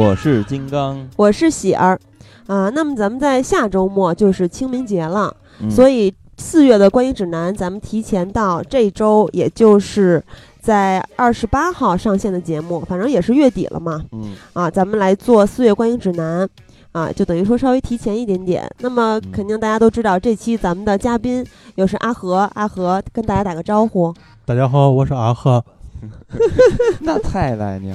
我是金刚，我是喜儿，啊，那么咱们在下周末就是清明节了，嗯、所以四月的观影指南咱们提前到这周，也就是在二十八号上线的节目，反正也是月底了嘛，嗯，啊，咱们来做四月观影指南，啊，就等于说稍微提前一点点。那么肯定大家都知道，这期咱们的嘉宾又是阿和，阿和跟大家打个招呼。大家好，我是阿和。那太了 你，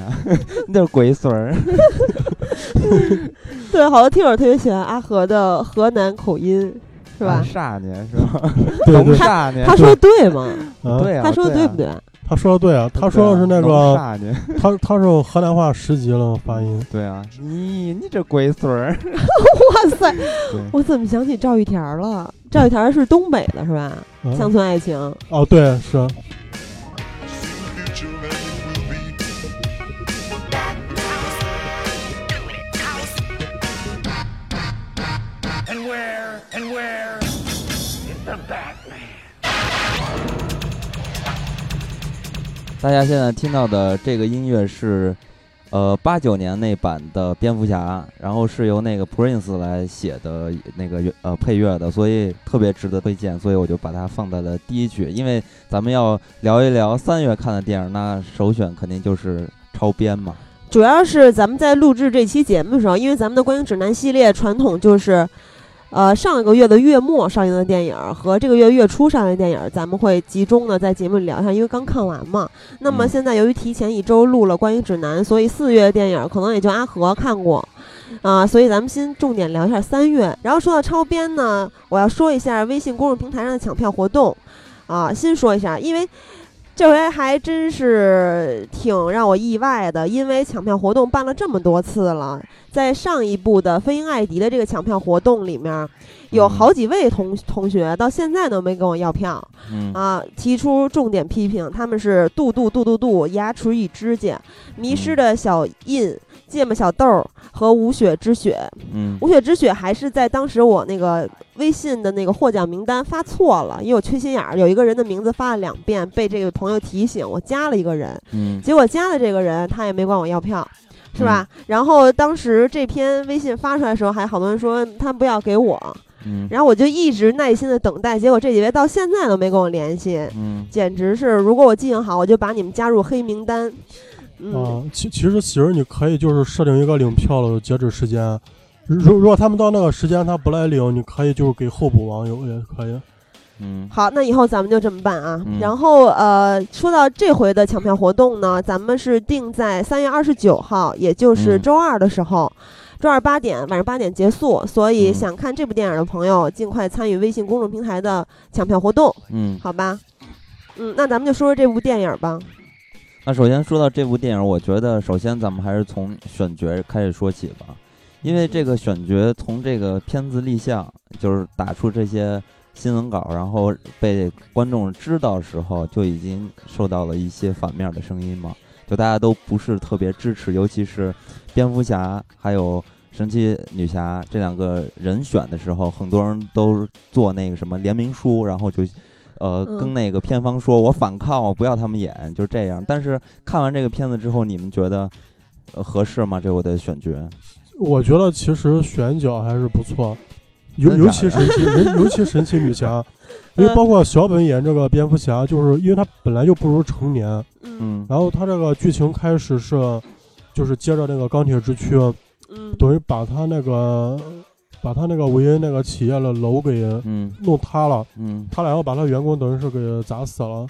那是鬼孙儿。对，好多听友特别喜欢阿和的河南口音，是吧？煞年是吧？对对，煞年。他说的对吗？对啊，他说的对不对？他说的对啊，他说的是那个，煞年。他他是河南话十级了发音。对啊，你你这鬼孙儿！哇塞，我怎么想起赵玉田了？赵玉田是东北的，是吧？乡村爱情。哦，对，是。And where is the Batman？大家现在听到的这个音乐是，呃，八九年那版的蝙蝠侠，然后是由那个 Prince 来写的那个呃配乐的，所以特别值得推荐，所以我就把它放在了第一曲。因为咱们要聊一聊三月看的电影，那首选肯定就是超编嘛。主要是咱们在录制这期节目的时候，因为咱们的观影指南系列传统就是。呃，上一个月的月末上映的电影和这个月月初上映的电影，咱们会集中的在节目里聊一下，因为刚看完嘛。那么现在由于提前一周录了观影指南，所以四月的电影可能也就阿和看过，啊，所以咱们先重点聊一下三月。然后说到超编呢，我要说一下微信公众平台上的抢票活动，啊，先说一下，因为。这回还真是挺让我意外的，因为抢票活动办了这么多次了，在上一部的《飞鹰艾迪》的这个抢票活动里面，有好几位同同学到现在都没跟我要票，嗯、啊，提出重点批评，他们是杜杜杜杜杜、牙齿与指甲、迷失的小印、芥末小豆和无雪之雪。嗯，无雪之雪还是在当时我那个微信的那个获奖名单发错了，因为我缺心眼儿，有一个人的名字发了两遍，被这个朋友提醒，我加了一个人，嗯，结果加了这个人，他也没管我要票，是吧？嗯、然后当时这篇微信发出来的时候，还好多人说他不要给我，嗯，然后我就一直耐心的等待，结果这几位到现在都没跟我联系，嗯，简直是，如果我记性好，我就把你们加入黑名单。嗯、啊，其其实喜儿你可以就是设定一个领票的截止时间，如如果他们到那个时间他不来领，你可以就是给候补网友也可以。嗯，好，那以后咱们就这么办啊。嗯、然后呃，说到这回的抢票活动呢，咱们是定在三月二十九号，也就是周二的时候，嗯、周二八点晚上八点结束。所以想看这部电影的朋友，尽快参与微信公众平台的抢票活动。嗯，好吧。嗯，那咱们就说说这部电影吧。那首先说到这部电影，我觉得首先咱们还是从选角开始说起吧，因为这个选角从这个片子立项，就是打出这些新闻稿，然后被观众知道时候，就已经受到了一些反面的声音嘛，就大家都不是特别支持，尤其是蝙蝠侠还有神奇女侠这两个人选的时候，很多人都做那个什么联名书，然后就。呃，嗯跟那个片方说，我反抗，我不要他们演，就这样。但是看完这个片子之后，你们觉得呃合适吗？这我的选角，我觉得其实选角还是不错，尤尤其神奇，尤尤其神奇女侠，因为包括小本演这个蝙蝠侠，就是因为他本来就不如成年，嗯嗯然后他这个剧情开始是，就是接着那个钢铁之躯，嗯等于把他那个把他那个维恩那个企业的楼给嗯。弄塌了，嗯。他俩要把他员工等于是给砸死了，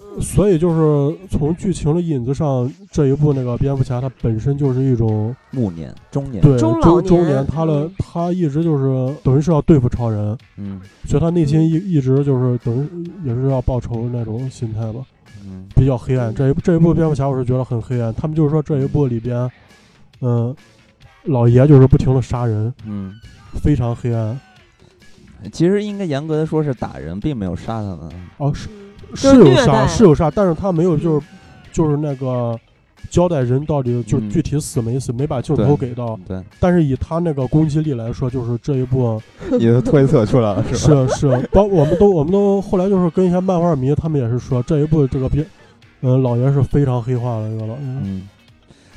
嗯。所以就是从剧情的引子上，这一部那个蝙蝠侠他本身就是一种暮年中年，对中老中中年年，他的嗯他一直就是等于是要对付超人，嗯。所以他内心一一直就是等于也是要报仇那种心态吧，嗯。比较黑暗。这一这一部蝙蝠侠我是觉得很黑暗，他们就是说这一部里边，嗯、老爷就是不停的杀人，嗯，非常黑暗。其实应该严格的说是打人，并没有杀他们。哦，是是是有杀是有杀，但是他没有就是就是那个交代人到底就嗯具体死没死，没把镜头给到。对，但是以他那个攻击力来说，就是这一部 也就推测出来了，是吧？是是，包我们都我们都后来就是跟一些漫画迷，他们也是说这一部这个片，嗯、老爷是非常黑化的一个老爷。嗯，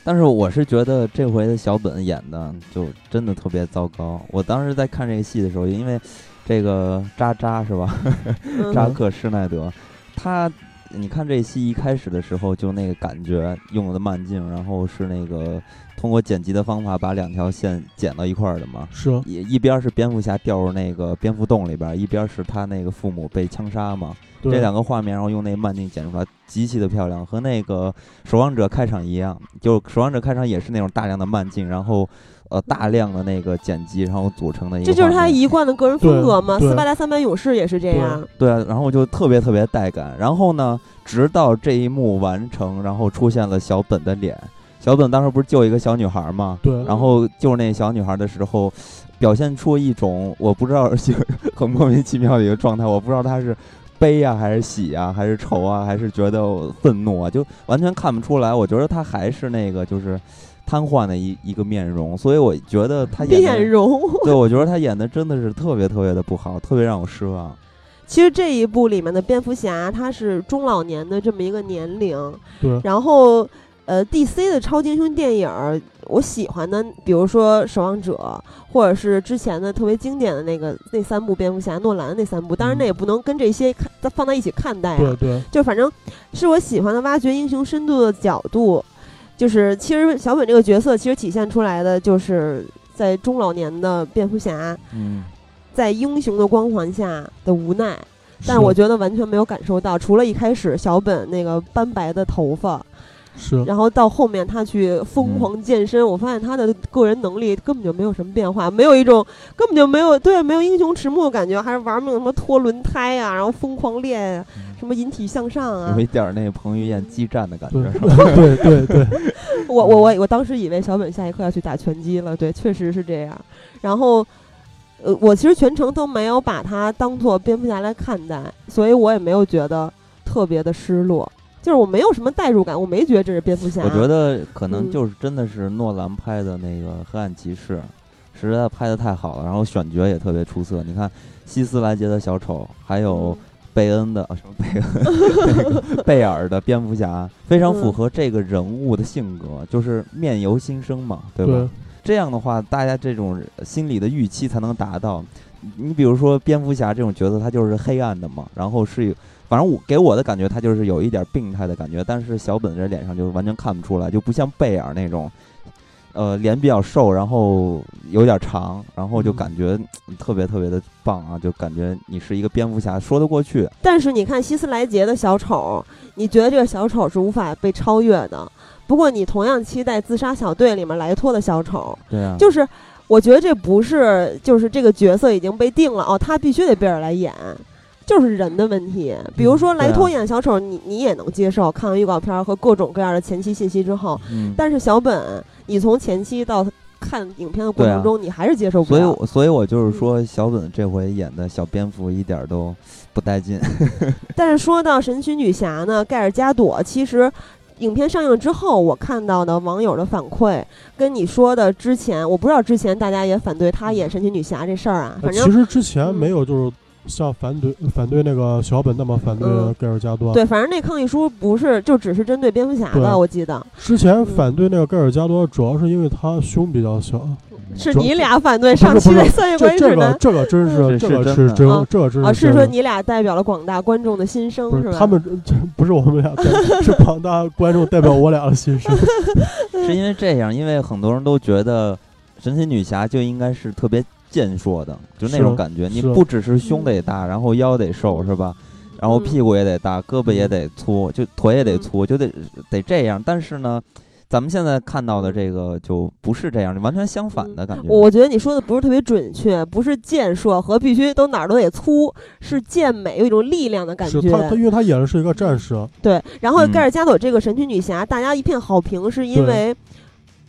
但是我是觉得这回的小本演的就真的特别糟糕。我当时在看这个戏的时候，因为这个渣渣是吧？嗯扎克施耐德，他你看这戏一开始的时候就那个感觉用的慢镜，然后是那个通过剪辑的方法把两条线剪到一块儿的嘛。是一一边儿是蝙蝠侠掉入那个蝙蝠洞里边儿，一边儿是他那个父母被枪杀嘛。对这两个画面，然后用那慢镜剪出来，极其的漂亮，和那个《守望者》开场一样。就《守望者》开场也是那种大量的慢镜，然后呃大量的那个剪辑，然后组成的一个这就是他一贯的个人风格嘛。斯巴达三百勇士也是这样。对啊，然后就特别特别带感。然后呢，直到这一幕完成，然后出现了小本的脸。小本当时不是救一个小女孩吗？对，然后救那小女孩的时候，表现出一种我不知道 就很莫名其妙的一个状态，我不知道他是悲啊，还是喜啊，还是愁啊，还是觉得愤怒啊，就完全看不出来。我觉得他还是那个就是瘫痪的一一个面容，所以我觉得他演的，面容，对我觉得他演的真的是特别特别的不好，特别让我失望。其实这一部里面的蝙蝠侠他是中老年的这么一个年龄，对。然后呃，DC 的超级英雄电影儿，我喜欢的，比如说《守望者》，或者是之前的特别经典的那个那三部蝙蝠侠，诺兰的那三部，当然那也不能跟这些看放在一起看待啊。对对。就反正是我喜欢的挖掘英雄深度的角度，就是其实小本这个角色其实体现出来的就是在中老年的蝙蝠侠嗯，在英雄的光环下的无奈，但我觉得完全没有感受到，除了一开始小本那个斑白的头发，是然后到后面他去疯狂健身，我发现他的个人能力根本就没有什么变化，没有一种根本就没有对没有英雄迟暮的感觉，还是玩那种什么拖轮胎啊，然后疯狂练什么引体向上啊有。一点儿那个彭于晏激战的感觉，是吧？对对对，我我我我当时以为小本下一刻要去打拳击了，对，确实是这样。然后，呃，我其实全程都没有把他当做蝙蝠侠来看待，所以我也没有觉得特别的失落，就是我没有什么代入感，我没觉得这是蝙蝠侠。我觉得可能嗯就是真的是诺兰拍的那个《黑暗骑士》，实在拍的太好了，然后选角也特别出色。你看希斯莱杰的小丑，还有贝恩的、啊什么贝恩那个贝尔的蝙蝠侠，非常符合这个人物的性格，就是面由心生嘛，对吧？对这样的话，大家这种心理的预期才能达到。你比如说蝙蝠侠这种角色，他就是黑暗的嘛，然后是有，反正我给我的感觉，他就是有一点病态的感觉。但是小本这脸上就是完全看不出来，就不像贝尔那种，呃，脸比较瘦，然后有点长，然后就感觉、嗯特别特别的棒啊，就感觉你是一个蝙蝠侠，说得过去。但是你看希斯莱杰的小丑，你觉得这个小丑是无法被超越的。不过你同样期待《自杀小队》里面莱托的小丑，对啊，就是我觉得这不是就是这个角色已经被定了哦，他必须得贝尔来演，就是人的问题。比如说莱托演小丑，你你也能接受，看完预告片和各种各样的前期信息之后，嗯。但是小本，你从前期到看影片的过程中，你还是接受不了所以所以我就是说，小本这回演的小蝙蝠一点儿都不带劲。但是说到神奇女侠呢，盖尔加朵其实。影片上映之后，我看到的网友的反馈跟你说的之前，我不知道之前大家也反对她演神奇女侠这事儿啊。反正呃其实之前没有就是像反对反对那个小本那么反对嗯盖尔加多。对，反正那抗议书不是就只是针对蝙蝠侠的，我记得之前反对那个盖尔加多，主要是因为他胸比较小。是你俩反对上期的三月这这个观指南这个真是这这个是真这个真啊，是啊是说你俩代表了广大观众的心声是吧？他们这不是我们俩，是广大观众代表我俩的心声。是因为这样，因为很多人都觉得神奇女侠就应该是特别健硕的，就那种感觉。你不只是胸得大，然后腰得瘦，是吧？然后嗯屁股也得大，胳膊也得粗，就腿也得嗯粗，就得得这样。但是呢，咱们现在看到的这个就不是这样，完全相反的感觉。我觉得你说的不是特别准确，不是健硕和必须都哪儿都得粗，是健美，有一种力量的感觉。是他，他因为他演的是一个战士，对，然后嗯盖尔加朵这个神奇女侠，大家一片好评，是因为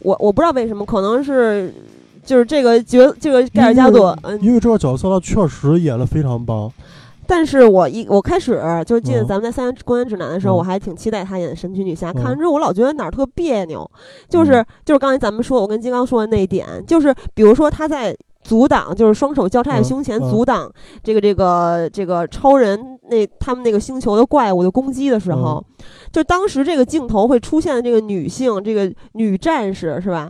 我我不知道为什么，可能是就是这个角这个盖尔加朵，嗯，因为这个角色他确实演的非常棒。但是我一我开始就是记得嗯。咱们在三元公园指南的时候，嗯。我还挺期待她演神奇女侠。嗯看完之后，我老觉得哪儿特别扭，就是、嗯。就是刚才咱们说，我跟金刚说的那一点，就是比如说她在阻挡，就是双手交叉在嗯胸前嗯。阻挡这个这个这个超人那他们那个星球的怪物的攻击的时候，嗯。就当时这个镜头会出现的这个女性，这个女战士是吧？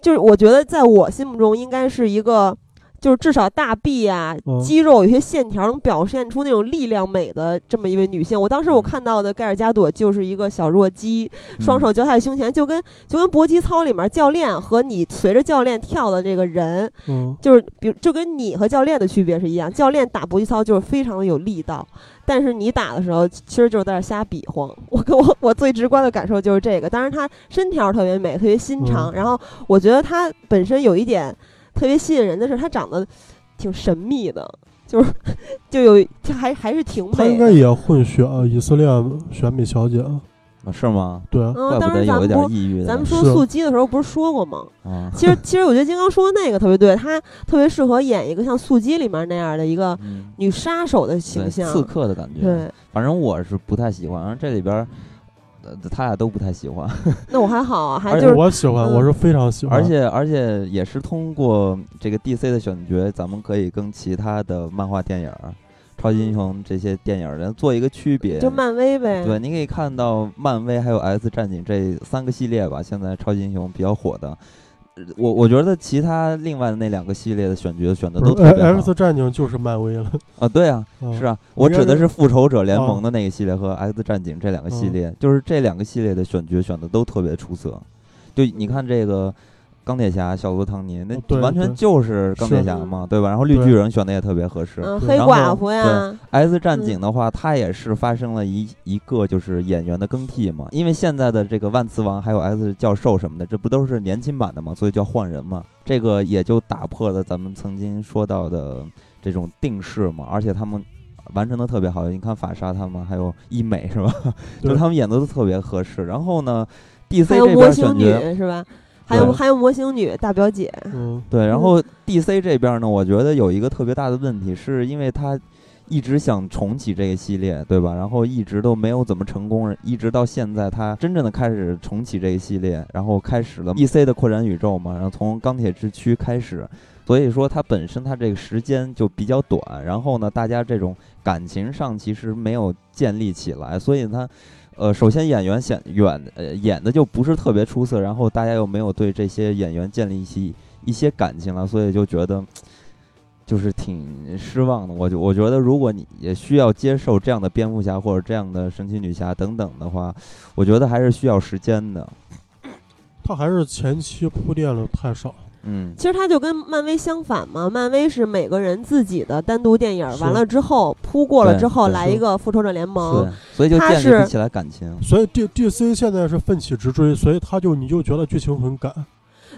就是我觉得在我心目中应该是一个，就是至少大臂啊、嗯肌肉有些线条能表现出那种力量美的这么一位女性。我当时我看到的盖尔加朵就是一个小弱鸡，双手交叉在胸前，就跟就跟搏击操里面教练和你随着教练跳的这个人，嗯，就是比如就跟你和教练的区别是一样，教练打搏击操就是非常的有力道。但是你打的时候，其实就是在那瞎比划。我跟我我最直观的感受就是这个。当然，她身条特别美，特别心长。嗯然后我觉得她本身有一点特别吸引人的是，她长得挺神秘的，就是 就有就还还是挺美的。他应该也混血啊以色列选美小姐。啊是吗？对，嗯，怪当不得有一点郁的咱们说素鸡的时候不是说过吗？啊。其实其实我觉得金刚说的那个特别对，她特别适合演一个像素鸡里面那样的一个嗯，女杀手的形象。刺客的感觉。对，反正我是不太喜欢，然后这里边他俩都不太喜欢，那我还好啊，还而且就是我喜欢，嗯我是非常喜欢。而且而且也是通过这个 DC 的选角，咱们可以跟其他的漫画电影、超级英雄这些电影儿人做一个区别。就漫威呗。对，你可以看到漫威还有 S 战警这三个系列吧，现在超级英雄比较火的。呃我我觉得其他另外的那两个系列的选角选的都特别好 X 战警就是漫威了。啊，对啊，嗯是啊，我指的是是复仇者联盟啊的那个系列和 X 战警这两个系嗯列，就是这两个系列的选角选的都特别出色。就你看这个钢铁侠小罗唐尼，那完全就是钢铁侠嘛，对吧？然后绿巨人选的也特别合适。嗯，黑然后寡妇呀，S 战嗯警的话，它也是发生了一一个就是演员的更替嘛，因为现在的这个万磁王还有 S 教授什么的，这不都是年轻版的嘛，所以叫换人嘛。这个也就打破了咱们曾经说到的这种定式嘛，而且他们完成的特别好。你看法莎他们还有医美是吧？就对他们演的都特别合适。然后呢，DC 这边选角是吧？还有还有魔形女大表姐，嗯，对，然嗯后 DC 这边呢，我觉得有一个特别大的问题，是因为他一直想重启这个系列，对吧？然后一直都没有怎么成功，一直到现在，他真正的开始重启这个系列，然后开始了 DC 的扩展宇宙嘛，然后从钢铁之躯开始，所以说它本身它这个时间就比较短，然后呢，大家这种感情上其实没有建立起来，所以它。呃，首先演员显远呃演的就不是特别出色，然后大家又没有对这些演员建立一些一些感情了，所以就觉得 就是挺失望的。我就我觉得，如果你也需要接受这样的蝙蝠侠或者这样的神奇女侠等等的话，我觉得还是需要时间的。他还是前期铺垫的太少。嗯，其实它就跟漫威相反嘛，漫威是每个人自己的单独电影，是完了之后铺过了之后来一个复仇者联盟，，所以就它是建立起来感情。所以 D D C 现在是奋起直追，所以他就你就觉得剧情很赶。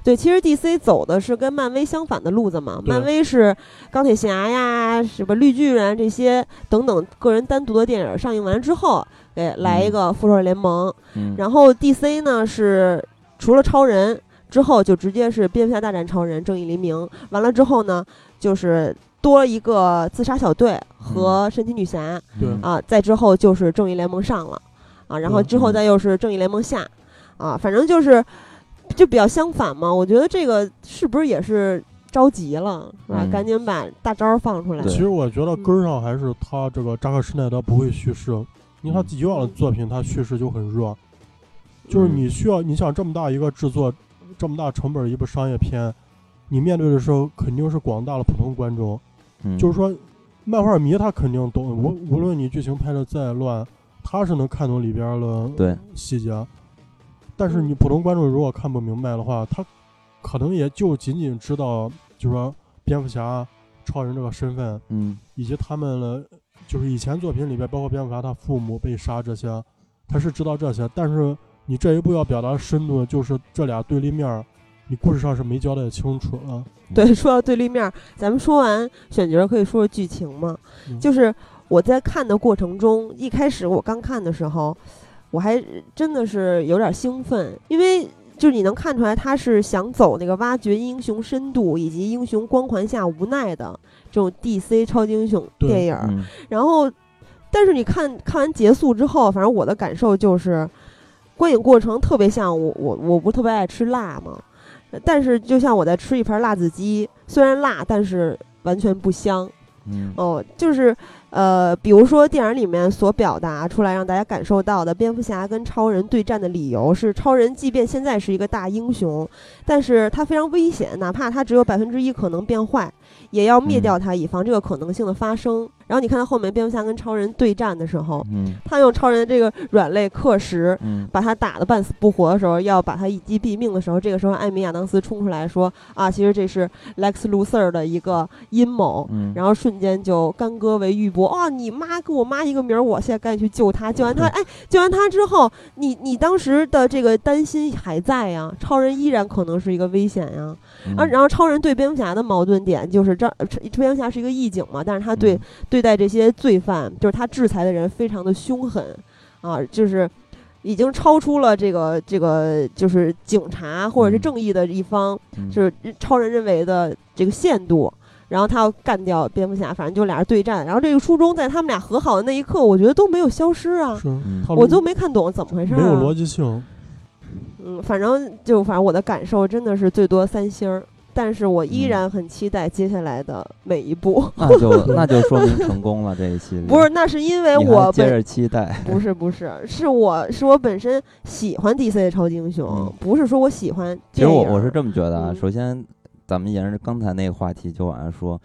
对，其实 DC 走的是跟漫威相反的路子嘛。漫威是钢铁侠呀、什么绿巨人这些等等个人单独的电影上映完之后，给来一嗯个复仇者联盟。嗯，然后 DC 呢是除了超人之后，就直接是蝙蝠侠大战超人、正义黎明。完了之后呢，就是多一个自杀小队和神奇女侠、对嗯啊，再之后就是正义联盟上了啊，然后之后再又是正义联盟下啊，反正就是就比较相反嘛。我觉得这个是不是也是着急了，是吧？嗯赶紧把大招儿放出来。对其实我觉得根儿上还是他这个扎克施耐德不会叙事，因为他以往的作品他叙事就很弱，就是嗯你需要你想这么大一个制作，这么大成本一部商业片，你面对的时候肯定是广大的普通观众，嗯。就是说漫画迷他肯定懂，无无论你剧情拍的再乱，他是能看懂里边儿的对。细节，但是你普通观众如果看不明白的话，他可能也就仅仅知道，就是说蝙蝠侠、超人这个身份，嗯。以及他们的就是以前作品里边，包括蝙蝠侠他父母被杀这些，他是知道这些，但是你这一步要表达深度，就是这俩对立面儿，你故事上是没交代清楚了。对，说到对立面儿，咱们说完选角，可以说说剧情嘛。嗯就是我在看的过程中，一开始我刚看的时候，我还真的是有点兴奋，因为就是你能看出来他是想走那个挖掘英雄深度以及英雄光环下无奈的这种 DC 超级英雄电影然后，但是你看看完结束之后，反正我的感受就是，观影过程特别像我我我不特别爱吃辣嘛，但是就像我在吃一盘辣子鸡，虽然辣，但是完全不香。嗯哦，就是呃，比如说电影里面所表达出来让大家感受到的，蝙蝠侠跟超人对战的理由是，超人即便现在是一个大英雄，但是他非常危险，哪怕他只有百分之一可能变坏，也要灭嗯掉他，以防这个可能性的发生。然后你看到后面蝙蝠侠跟超人对战的时候，嗯他用超人这个软肋克什。嗯把他打得半死不活的时候，要把他一击毙命的时候，这个时候艾米亚当斯冲出来说：“啊，其实这是 Lex Luthor 的一个阴谋。”嗯，然后瞬间就干戈为玉帛啊！你妈跟我妈一个名儿，我现在赶紧去救她。救完她，哎，救完她之后，你你当时的这个担心还在呀，超人依然可能是一个危险呀。嗯啊，然后超人对蝙蝠侠的矛盾点就是这，呃蝙蝠侠是一个义警嘛，但是他对、嗯对待这些罪犯，就是他制裁的人非常的凶狠啊，就是已经超出了这个这个就是警察或者是嗯正义的一方。嗯就是超人认为的这个限度，然后他要干掉蝙蝠侠，反正就俩人对战。然后这个初衷在他们俩和好的那一刻，我觉得都没有消失啊，是嗯，我都没看懂怎么回事、啊。没有逻辑性。嗯，反正就反正我的感受真的是最多三星儿，但是我依嗯然很期待接下来的每一步。那就 那就说明成功了这一期。不是，那是因为我接着期待。不是不是，是我是我本身喜欢 DC 的超级英雄，嗯不是说我喜欢其实。我我是这么觉得啊，嗯首先咱们沿着刚才那个话题就往下说，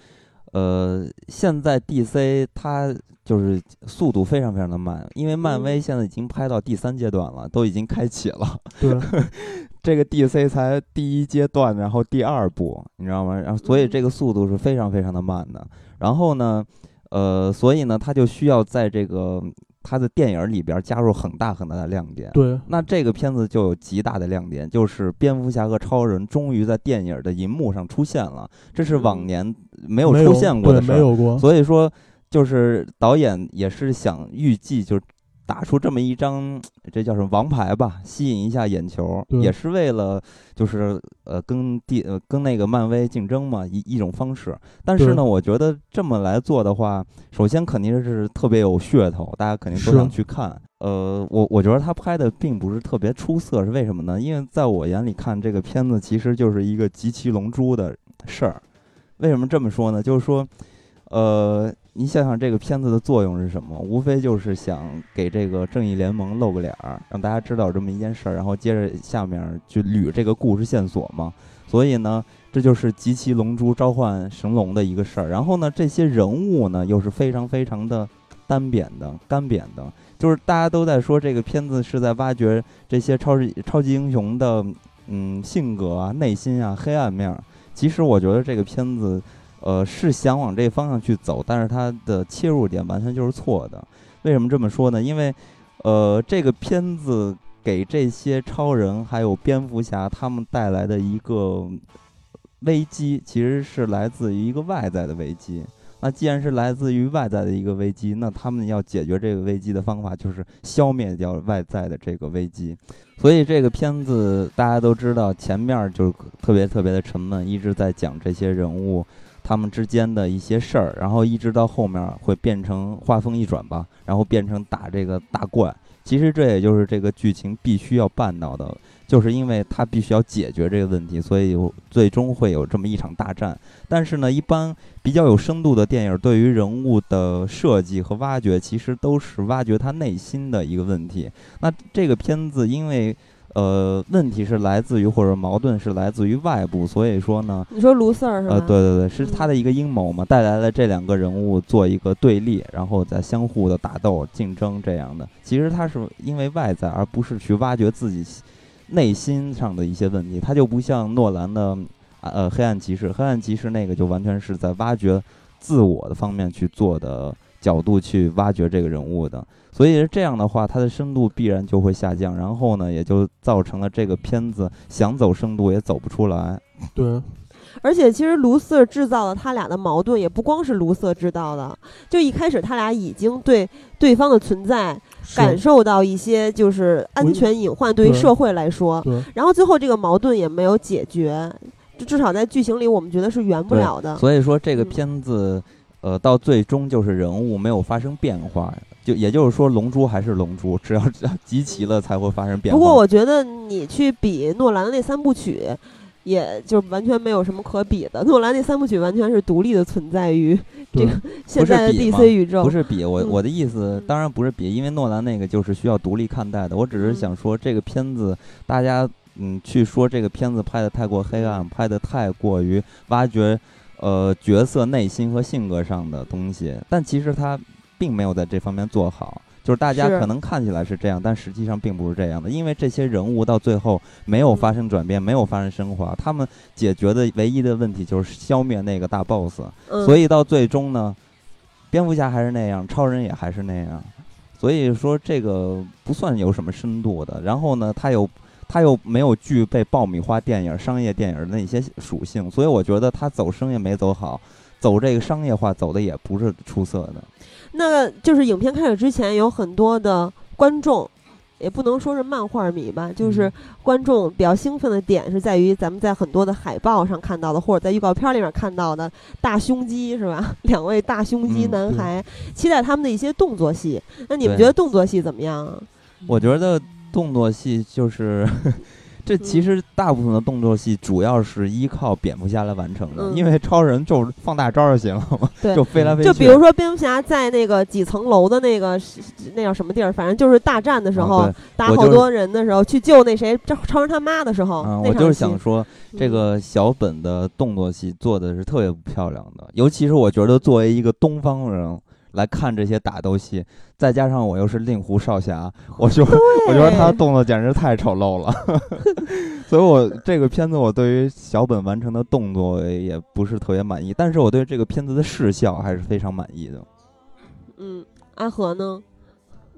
呃，现在 DC 它就是速度非常非常的慢，因为漫嗯威现在已经拍到第三阶段了，都已经开启了。对，这个 DC 才第一阶段，然后第二部，你知道吗？然后所以嗯这个速度是非常非常的慢的。然后呢，呃，所以呢，他就需要在这个他的电影里边加入很大很大的亮点。对，那这个片子就有极大的亮点，就是蝙蝠侠和超人终于在电影的银幕上出现了，这是往嗯年没有出现过的，事儿。没有过。所以说，就是导演也是想预计，就是打出这么一张，这叫什么王牌吧，吸引一下眼球，对也是为了就是呃跟地呃跟那个漫威竞争嘛，一一种方式。但是呢，我觉得这么来做的话，首先肯定是特别有噱头，大家肯定都想去看。呃，我我觉得他拍的并不是特别出色，是为什么呢？因为在我眼里看这个片子其实就是一个集齐龙珠的事儿。为什么这么说呢？就是说，呃，你想想这个片子的作用是什么？无非就是想给这个正义联盟露个脸儿，让大家知道这么一件事儿，然后接着下面去捋这个故事线索嘛。所以呢，这就是集齐龙珠召唤神龙的一个事儿。然后呢，这些人物呢又是非常非常的单扁的、干扁的，就是大家都在说这个片子是在挖掘这些超级超级英雄的嗯性格啊、内心啊、黑暗面儿。其实我觉得这个片子，呃，是想往这方向去走，但是它的切入点完全就是错的。为什么这么说呢？因为，呃，这个片子给这些超人还有蝙蝠侠他们带来的一个危机，其实是来自于一个外在的危机。那既然是来自于外在的一个危机，那他们要解决这个危机的方法就是消灭掉外在的这个危机。所以这个片子大家都知道，前面就特别特别的沉闷，一直在讲这些人物他们之间的一些事儿，然后一直到后面会变成画风一转吧，然后变成打这个大怪。其实这也就是这个剧情必须要办到的，就是因为他必须要解决这个问题，所以最终会有这么一场大战。但是呢，一般比较有深度的电影，对于人物的设计和挖掘，其实都是挖掘他内心的一个问题。那这个片子因为。呃，问题是来自于或者矛盾是来自于外部，所以说呢，你说卢瑟儿是吧？呃，对对对，是嗯他的一个阴谋嘛，带来了这两个人物做一个对立，然后再相互的打斗、竞争这样的。其实他是因为外在，而不是去挖掘自己内心上的一些问题。他就不像诺兰的啊呃黑暗骑士，黑暗骑士那个就完全是在挖掘自我的方面去做的角度去挖掘这个人物的。所以这样的话，它的深度必然就会下降，然后呢，也就造成了这个片子想走深度也走不出来。对，而且其实卢瑟制造了他俩的矛盾，也不光是卢瑟制造的。就一开始他俩已经对对方的存在感受到一些就是安全隐患，对于社会来说。然后最后这个矛盾也没有解决，就至少在剧情里我们觉得是圆不了的。所以说这个嗯片子，呃，到最终就是人物没有发生变化，就也就是说，龙珠还是龙珠，只要只要 集齐了才会发生变化。不过我觉得你去比诺兰的那三部曲，也就完全没有什么可比的。诺兰那三部曲完全是独立的存在于这个 现在的 DC 宇宙。不是比我嗯我的意思，当然不是比，因为诺兰那个就是需要独立看待的。我只是嗯想说，这个片子大家嗯去说这个片子拍的太过黑暗，拍的太过于挖掘呃角色内心和性格上的东西，但其实他并没有在这方面做好。就是大家可能看起来是这样，但实际上并不是这样的，因为这些人物到最后没有发生转变，没有发生升华，他们解决的唯一的问题就是消灭那个大 boss。嗯，所以到最终呢，蝙蝠侠还是那样，超人也还是那样，所以说这个不算有什么深度的。然后呢，他又它又没有具备爆米花电影、商业电影的那些属性，所以我觉得他走生也没走好，走这个商业化走的也不是出色的。那就是影片开始之前，有很多的观众，也不能说是漫画迷吧，就是嗯观众比较兴奋的点是在于咱们在很多的海报上看到的，或者在预告片里面看到的大胸肌是吧？两位大胸肌男孩，期待他们的一些动作戏。那你们觉得动作戏怎么样啊？我觉得动作戏就是。这其实大部分的动作戏主要是依靠蝙蝠侠来完成的，嗯因为超人就是放大招就行了嘛，对 就飞来飞去。就比如说蝙蝠侠在那个几层楼的那个是那叫什么地儿，反正就是大战的时候，啊打我就是好多人的时候，去救那谁超超人他妈的时候，嗯，那场我就是戏想说，这嗯个小本的动作戏做的是特别不漂亮的，尤其是我觉得作为一个东方人来看这些打斗戏，再加上我又是令狐少侠，我就我觉得他的动作简直太丑陋了，所以我这个片子我对于小本完成的动作也不是特别满意，但是我对这个片子的视效还是非常满意的。嗯，阿和呢？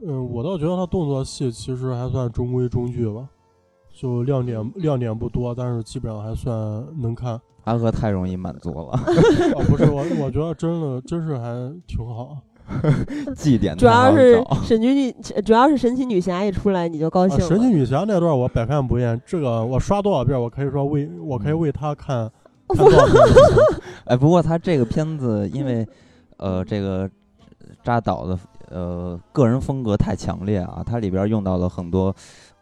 嗯，我倒觉得他动作戏其实还算中规中矩吧，就亮点亮点不多，但是基本上还算能看。阿和太容易满足了，啊，不是我，我觉得真的真是还挺好。绩点主要是找神奇女，主要是神奇女侠一出来你就高啊，兴了。神奇女侠那段我百看不厌，这个我刷多少遍，我可以说为我可以为他看。哎，不过他这个片子因为呃这个扎导的呃个人风格太强烈啊，它里边用到了很多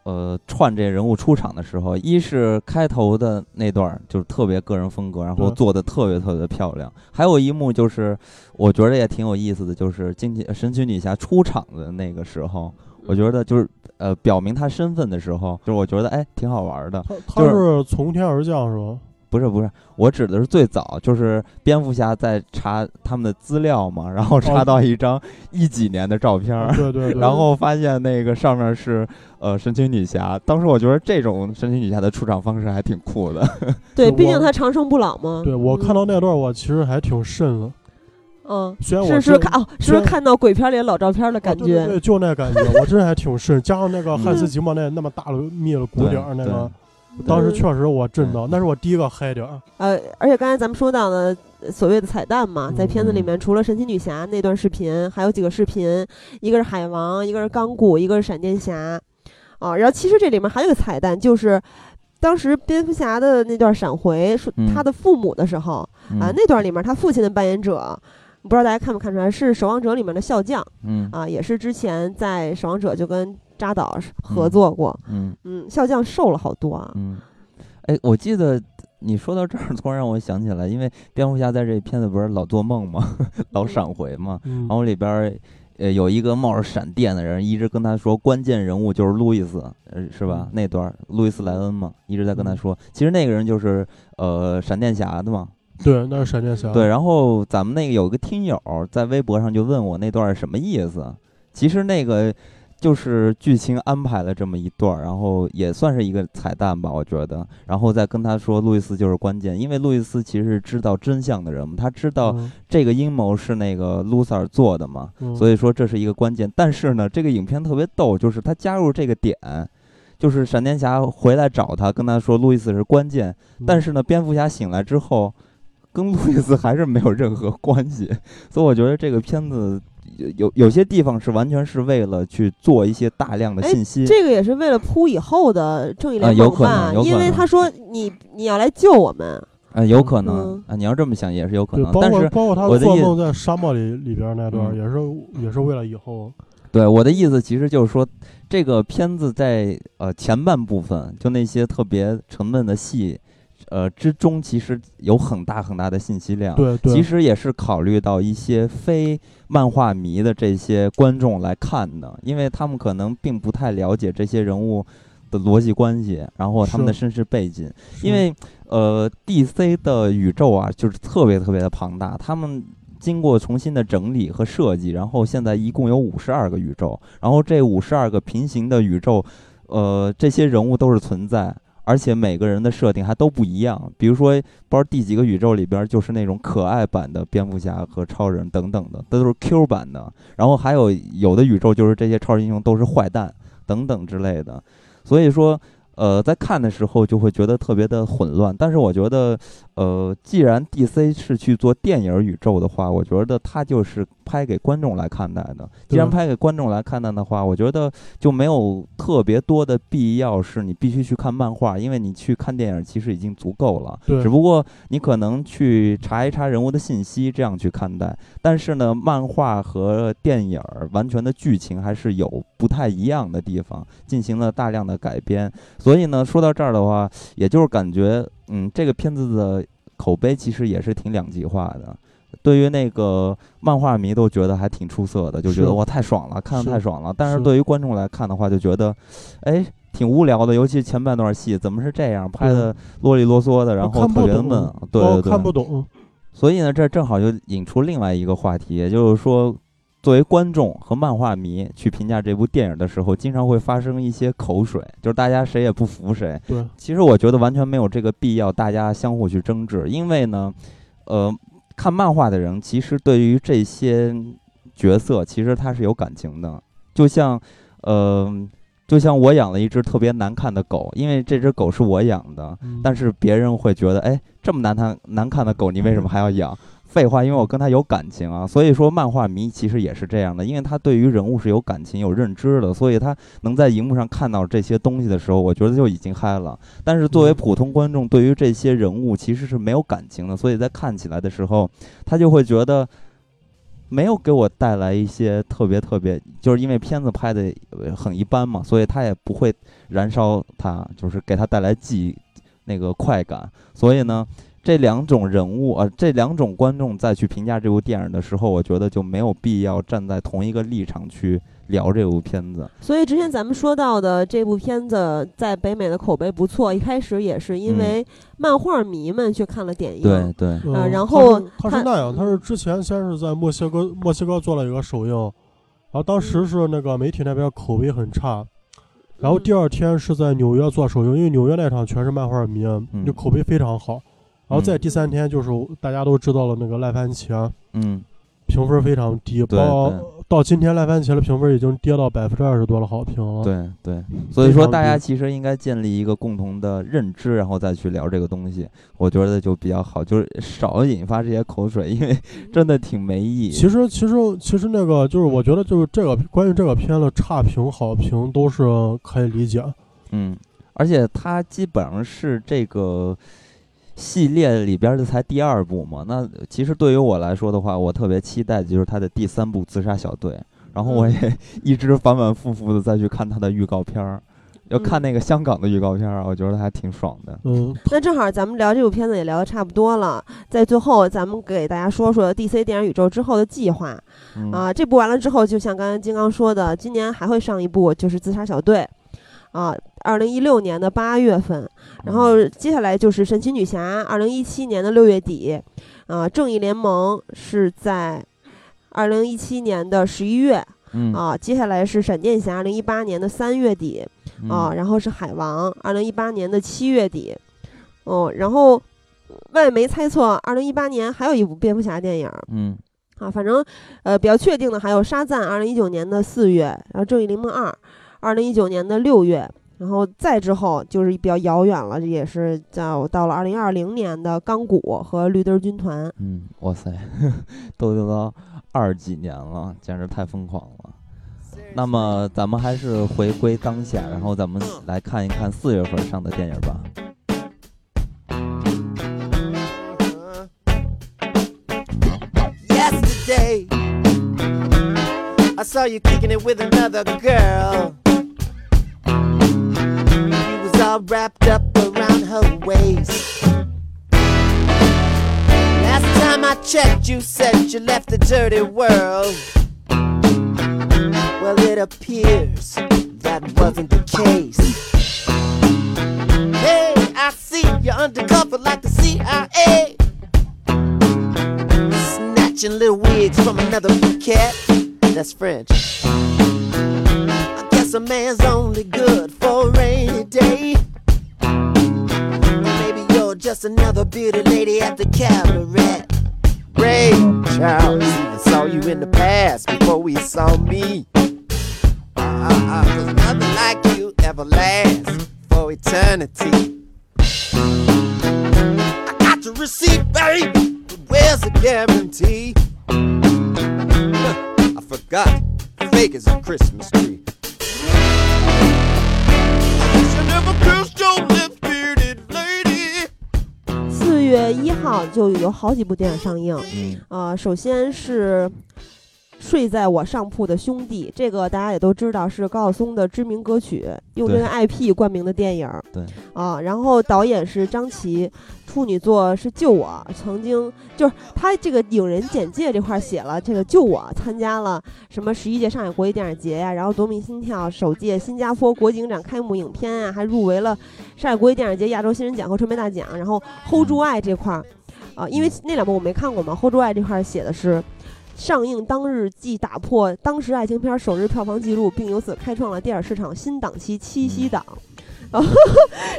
呃串这人物出场的时候，一是开头的那段儿就是特别个人风格，然后做的特别特别漂亮，还有一幕就是我觉得也挺有意思的，就是惊奇神奇女侠出场的那个时候，我觉得就是呃表明她身份的时候，就是我觉得哎挺好玩的。他他就是是从天而降是吧？不是不是，我指的是最早，就是蝙蝠侠在查他们的资料嘛，然后查哦到一张一几年的照片儿，对对对。然后发现那个上面是呃神奇女侠。当时我觉得这种神奇女侠的出场方式还挺酷的。对，毕竟她长生不老嘛。对我嗯看到那段，我其实还挺瘆了。嗯，虽然我是是看哦，是不是看到鬼片里老照片的感觉？啊对对对，就那感觉，我真还挺瘆。加上那个汉斯嗯季默那那么大的灭了鼓对点儿，那对个当时嗯确实我震到，对那是我第一个嗨点儿。呃，而且刚才咱们说到的呃所谓的彩蛋嘛，在片子里嗯。面，除了神奇女侠那段视频，还有几个视频，一个是海王，一个是钢骨，一个是闪电侠，啊，然后其实这里面还有个彩蛋，就是当时蝙蝠侠的那段闪回，说嗯。他的父母的时候、啊，嗯。那段里面他父亲的扮演者。不知道大家看没看出来，是《守望者》里面的笑匠嗯。啊，也是之前在《守望者》就跟扎导合作过。嗯嗯，笑匠瘦了好多啊。嗯，哎，我记得你说到这儿，突然让我想起来，因为蝙蝠侠在这片子不是老做梦吗？老闪回嘛，嗯然后里边儿呃有一个冒着闪电的人，一直跟他说关键人物就是路易斯，呃是吧？嗯那段儿路易斯莱恩嘛，一直在跟他说，其实那个人就是呃闪电侠的嘛。对，那是闪电侠。对，然后咱们那个有个听友在微博上就问我那段儿什么意思，其实那个。就是剧情安排了这么一段儿，然后也算是一个彩蛋吧，我觉得。然后再跟他说，路易斯就是关键，因为路易斯其实是知道真相的人嘛，他知道嗯，这个阴谋是那个卢塞尔做的嘛，嗯所以说这是一个关键。但是呢，这个影片特别逗，就是他加入这个点，就是闪电侠回来找他，跟他说路易斯是关键，嗯但是呢，蝙蝠侠醒来之后，跟路易斯还是没有任何关系，所以我觉得这个片子。有有有些地方是完全是为了去做一些大量的哎信息，这个也是为了铺以后的正义啊联盟吧，有可能有可能因为他说你你要来救我们，啊，有可能嗯啊，你要这么想也是有可，能，包但是包括他我的意做梦在沙漠里里边那段也是也是为了以后。对我的意思其实就是说，这个片子在呃前半部分就那些特别沉闷的戏，呃之中其实有很大很大的信息量，对对，其实也是考虑到一些非漫画迷的这些观众来看的，因为他们可能并不太了解这些人物的逻辑关系，然后他们的身世背景，因为呃，DC 的宇宙啊，就是特别特别的庞大，他们经过重新的整理和设计，然后现在一共有五十二个宇宙，然后这五十二个平行的宇宙，呃，这些人物都是存在。而且每个人的设定还都不一样，比如说，不知道第几个宇宙里边就是那种可爱版的蝙蝠侠和超人等等的，都是 Q 版的。然后还有有的宇宙就是这些超级英雄都是坏蛋等等之类的。所以说，呃，在看的时候就会觉得特别的混乱。但是我觉得，呃，既然 DC 是去做电影宇宙的话，我觉得它就是拍给观众来看待的。既然拍给观众来看待的话，我觉得就没有特别多的必要是你必须去看漫画，因为你去看电影其实已经足够了。对只不过你可能去查一查人物的信息，这样去看待。但是呢，漫画和电影儿完全的剧情还是有不太一样的地方，进行了大量的改编。所以呢，说到这儿的话，也就是感觉，嗯，这个片子的口碑其实也是挺两极化的。对于那个漫画迷都觉得还挺出色的，就觉得哇太爽了，看的太爽了。但是是对于观众来看的话，就觉得，哎，挺无聊的，尤其前半段戏怎么是这样拍的啰里啰嗦的，然后特别的闷对对对，看不懂。所以呢，这正好就引出另外一个话题，也就是说，作为观众和漫画迷去评价这部电影的时候，经常会发生一些口水，就是大家谁也不服谁。对，其实我觉得完全没有这个必要，大家相互去争执，因为呢，呃，看漫画的人其实对于这些角色，其实他是有感情的，就像，呃，就像我养了一只特别难看的狗，因为这只狗是我养的，嗯但是别人会觉得，哎，这么难看难看的狗，你为什么还要养？废话，因为我跟他有感情啊。所以说，漫画迷其实也是这样的，因为他对于人物是有感情、有认知的，所以他能在荧幕上看到这些东西的时候，我觉得就已经嗨了。但是作为普通观众，对于这些人物其实是没有感情的，所以在看起来的时候，他就会觉得。没有给我带来一些特别特别，就是因为片子拍的很一般嘛，所以他也不会燃烧他，就是给他带来记忆那个快感。所以呢，这两种人物啊、呃，这两种观众再去评价这部电影的时候，我觉得就没有必要站在同一个立场去聊这部片子。所以之前咱们说到的这部片子在北美的口碑不错，一开始也是因为漫画迷们去看了电影。对对，啊嗯然后他是他他是那样，他是之前先是在墨西哥墨西哥做了一个首映，然后当时是那个媒体那边口碑很差，然后第二天是在纽约做首映，因为纽约那场全是漫画迷，嗯就口碑非常好。然后在嗯第三天就是大家都知道了那个烂番茄嗯，评分非常低，对到到今天烂番茄的评分已经跌到百分之二十多了好评了。对对，所以说大家其实应该建立一个共同的认知，然后再去聊这个东西，我觉得就比较好，就是少引发这些口水，因为真的挺没意义。其实其实其实那个就是我觉得就是这个关于这个片的差评好评都是可以理解。嗯，而且它基本上是这个系列里边的才第二部嘛。那其实对于我来说的话，我特别期待的就是他的第三部《自杀小队》。然然后我也一直反反复复的再去看他的预告片儿，要看嗯那个香港的预告片儿啊，我觉得还挺爽的。嗯，那正好咱们聊这部片子也聊得差不多了，在最后咱们给大家说说 DC 电影宇宙之后的计划嗯啊。这部完了之后，就像刚才金刚说的，今年还会上一部就是《自杀小队》啊，二零一六年的八月份，然后接下来就是神奇女侠，二零一七年的六月底，啊，正义联盟是在二零一七年的十一月嗯。啊，接下来是闪电侠，二零一八年的三月底嗯。啊，然后是海王，二零一八年的七月底，哦，然后外媒猜测，二零一八年还有一部蝙蝠侠电影嗯。啊，反正呃比较确定的还有沙赞，二零一九年的四月，然后正义联盟二，二零一九年的六月。然后再之后就是比较遥远了，这也是叫到了二零二零年的钢骨和绿灯军团。嗯，哇塞，都都到二几年了，简直太疯狂了。那么咱们还是回归当下，然后咱们来看一看四月份上的电影吧。Yesterday, I saw you kicking it with another girl. All wrapped up around her waist. Last time I checked, you said you left the dirty world. Well, it appears that wasn't the case. Hey, I see you're undercover like the CIA. Snatching little wigs from another cat. That's French. Guess a man's only good for a rainy day. Maybe you're just another beauty lady at the cabaret. Ray Charles even saw you in the past before we saw me. Uh, uh, uh, cause nothing like you ever lasts for eternity. I got your receipt, baby. But where's the guarantee? I forgot. Fake as a Christmas tree. 四月一号就有好几部电影上映，嗯。呃，首先是睡在我上铺的兄弟，这个大家也都知道是高晓松的知名歌曲，用这个 IP 冠名的电影。对啊，然后导演是张琪，处女作是《救我》，曾经就是他这个影人简介这块儿写了，这个《救我》参加了什么十一届上海国际电影节呀、然后《夺命心跳》首届新加坡国际影展开幕影片啊，还入围了上海国际电影节亚洲新人奖和传媒大奖。然后《Hold 住爱》这块儿，啊，因为那两部我没看过嘛，《Hold 住爱》这块儿写的是。上映当日即打破当时爱情片首日票房纪录，并由此开创了电影市场新档期七夕档。然后，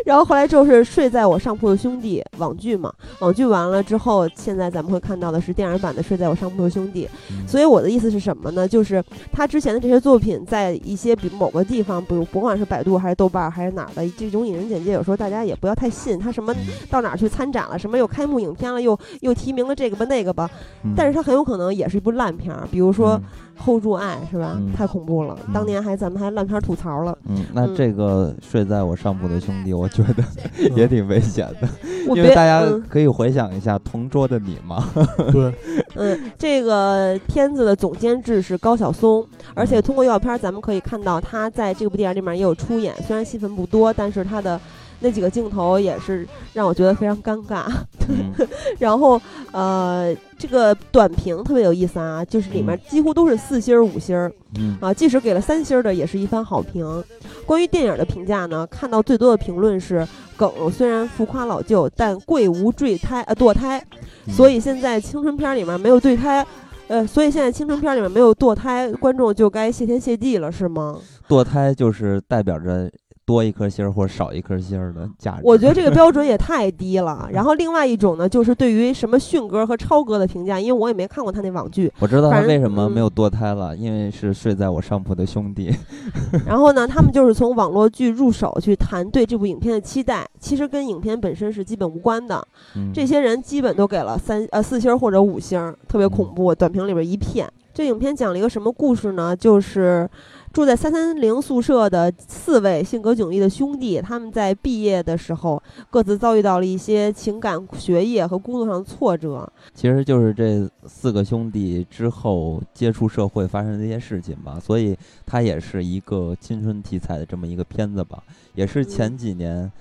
然后后来就是睡在我上铺的兄弟网剧嘛，网剧完了之后，现在咱们会看到的是电影版的睡在我上铺的兄弟。嗯所以我的意思是什么呢？就是他之前的这些作品，在一些比某个地方，比如不管是百度还是豆瓣儿还是哪儿的这种影人简介，有时候大家也不要太信他什么嗯到哪儿去参展了，什么又开幕影片了，又又提名了这个吧那个吧，嗯但是他很有可能也是一部烂片儿，比如说《hold 住爱》是吧？嗯。太恐怖了，嗯。当年还咱们还烂片儿吐槽了。嗯，那嗯。这个睡在我上铺的兄弟，我觉得 也挺危险的，我别因为大家嗯。可以回想一下《同桌的你》嘛。对，嗯，这个片子的总监制是高晓松，而且通过预告片儿咱们可以看到他在这部电影里面也有出演，虽然戏份不多，但是他的那几个镜头也是让我觉得非常尴尬。嗯然后呃，这个短评特别有意思啊，就是里面几乎都是四星儿、五星儿嗯啊，即使给了三星儿的也是一番好评。关于电影的评价呢，看到最多的评论是梗虽然浮夸老旧，但贵无坠胎呃堕胎。嗯所以现在青春片儿里面没有堕胎，呃，所以现在青春片儿里面没有堕胎，观众就该谢天谢地了，是吗？堕胎就是代表着多一颗星儿或者少一颗星儿的价值。我觉得这个标准也太低了。然后另外一种呢，就是对于什么迅哥和超哥的评价，因为我也没看过他那网剧。我知道他为什么嗯没有堕胎了，因为是睡在我上铺的兄弟。然后呢，他们就是从网络剧入手去谈对这部影片的期待，其实跟影片本身是基本无关的。嗯这些人基本都给了三呃四星儿或者五星儿，特别恐怖，短评里边一片。这影片讲了一个什么故事呢？就是住在三三零宿舍的四位性格迥异的兄弟，他们在毕业的时候各自遭遇到了一些情感、学业和工作上的挫折。其实就是这四个兄弟之后接触社会发生的一些事情吧，所以它也是一个青春题材的这么一个片子吧，也是前几年，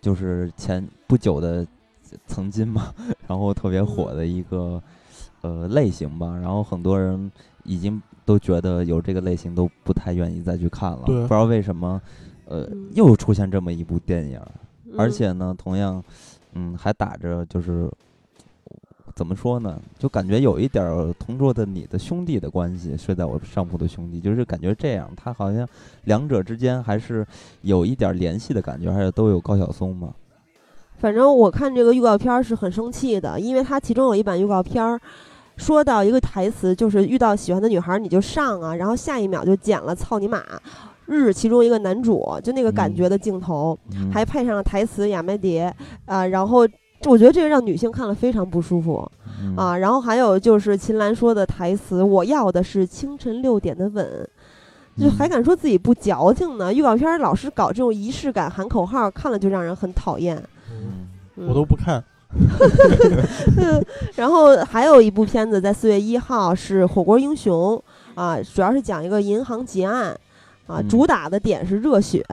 就是前不久的曾经嘛，然后特别火的一个呃类型吧，然后很多人已经都觉得有这个类型都不太愿意再去看了，不知道为什么，呃嗯，又出现这么一部电影。儿，而嗯。且呢，同样，嗯，还打着就是怎么说呢，就感觉有一点儿同桌的你的兄弟的关系，睡在我上铺的兄弟，就是感觉这样，他好像两者之间还是有一点儿联系的感觉，而且都有高晓松嘛。反正我看这个预告片儿是很生气的，因为它其中有一版预告片儿说到一个台词，就是遇到喜欢的女孩儿你就上啊，然后下一秒就剪了“操你妈”，日其中一个男主就那个感嗯觉的镜头，嗯、还配上了台词亚麻蝶啊、然后我觉得这个让女性看了非常不舒服嗯啊。然后还有就是秦岚说的台词：“我要的是清晨六点的吻。”就还嗯敢说自己不矫情呢？预告片儿老是搞这种仪式感、喊口号，看了就让人很讨厌。嗯嗯我都不看。然后还有一部片子在四月一号是《火锅英雄》啊，主要是讲一个银行劫案啊，嗯主打的点是热血。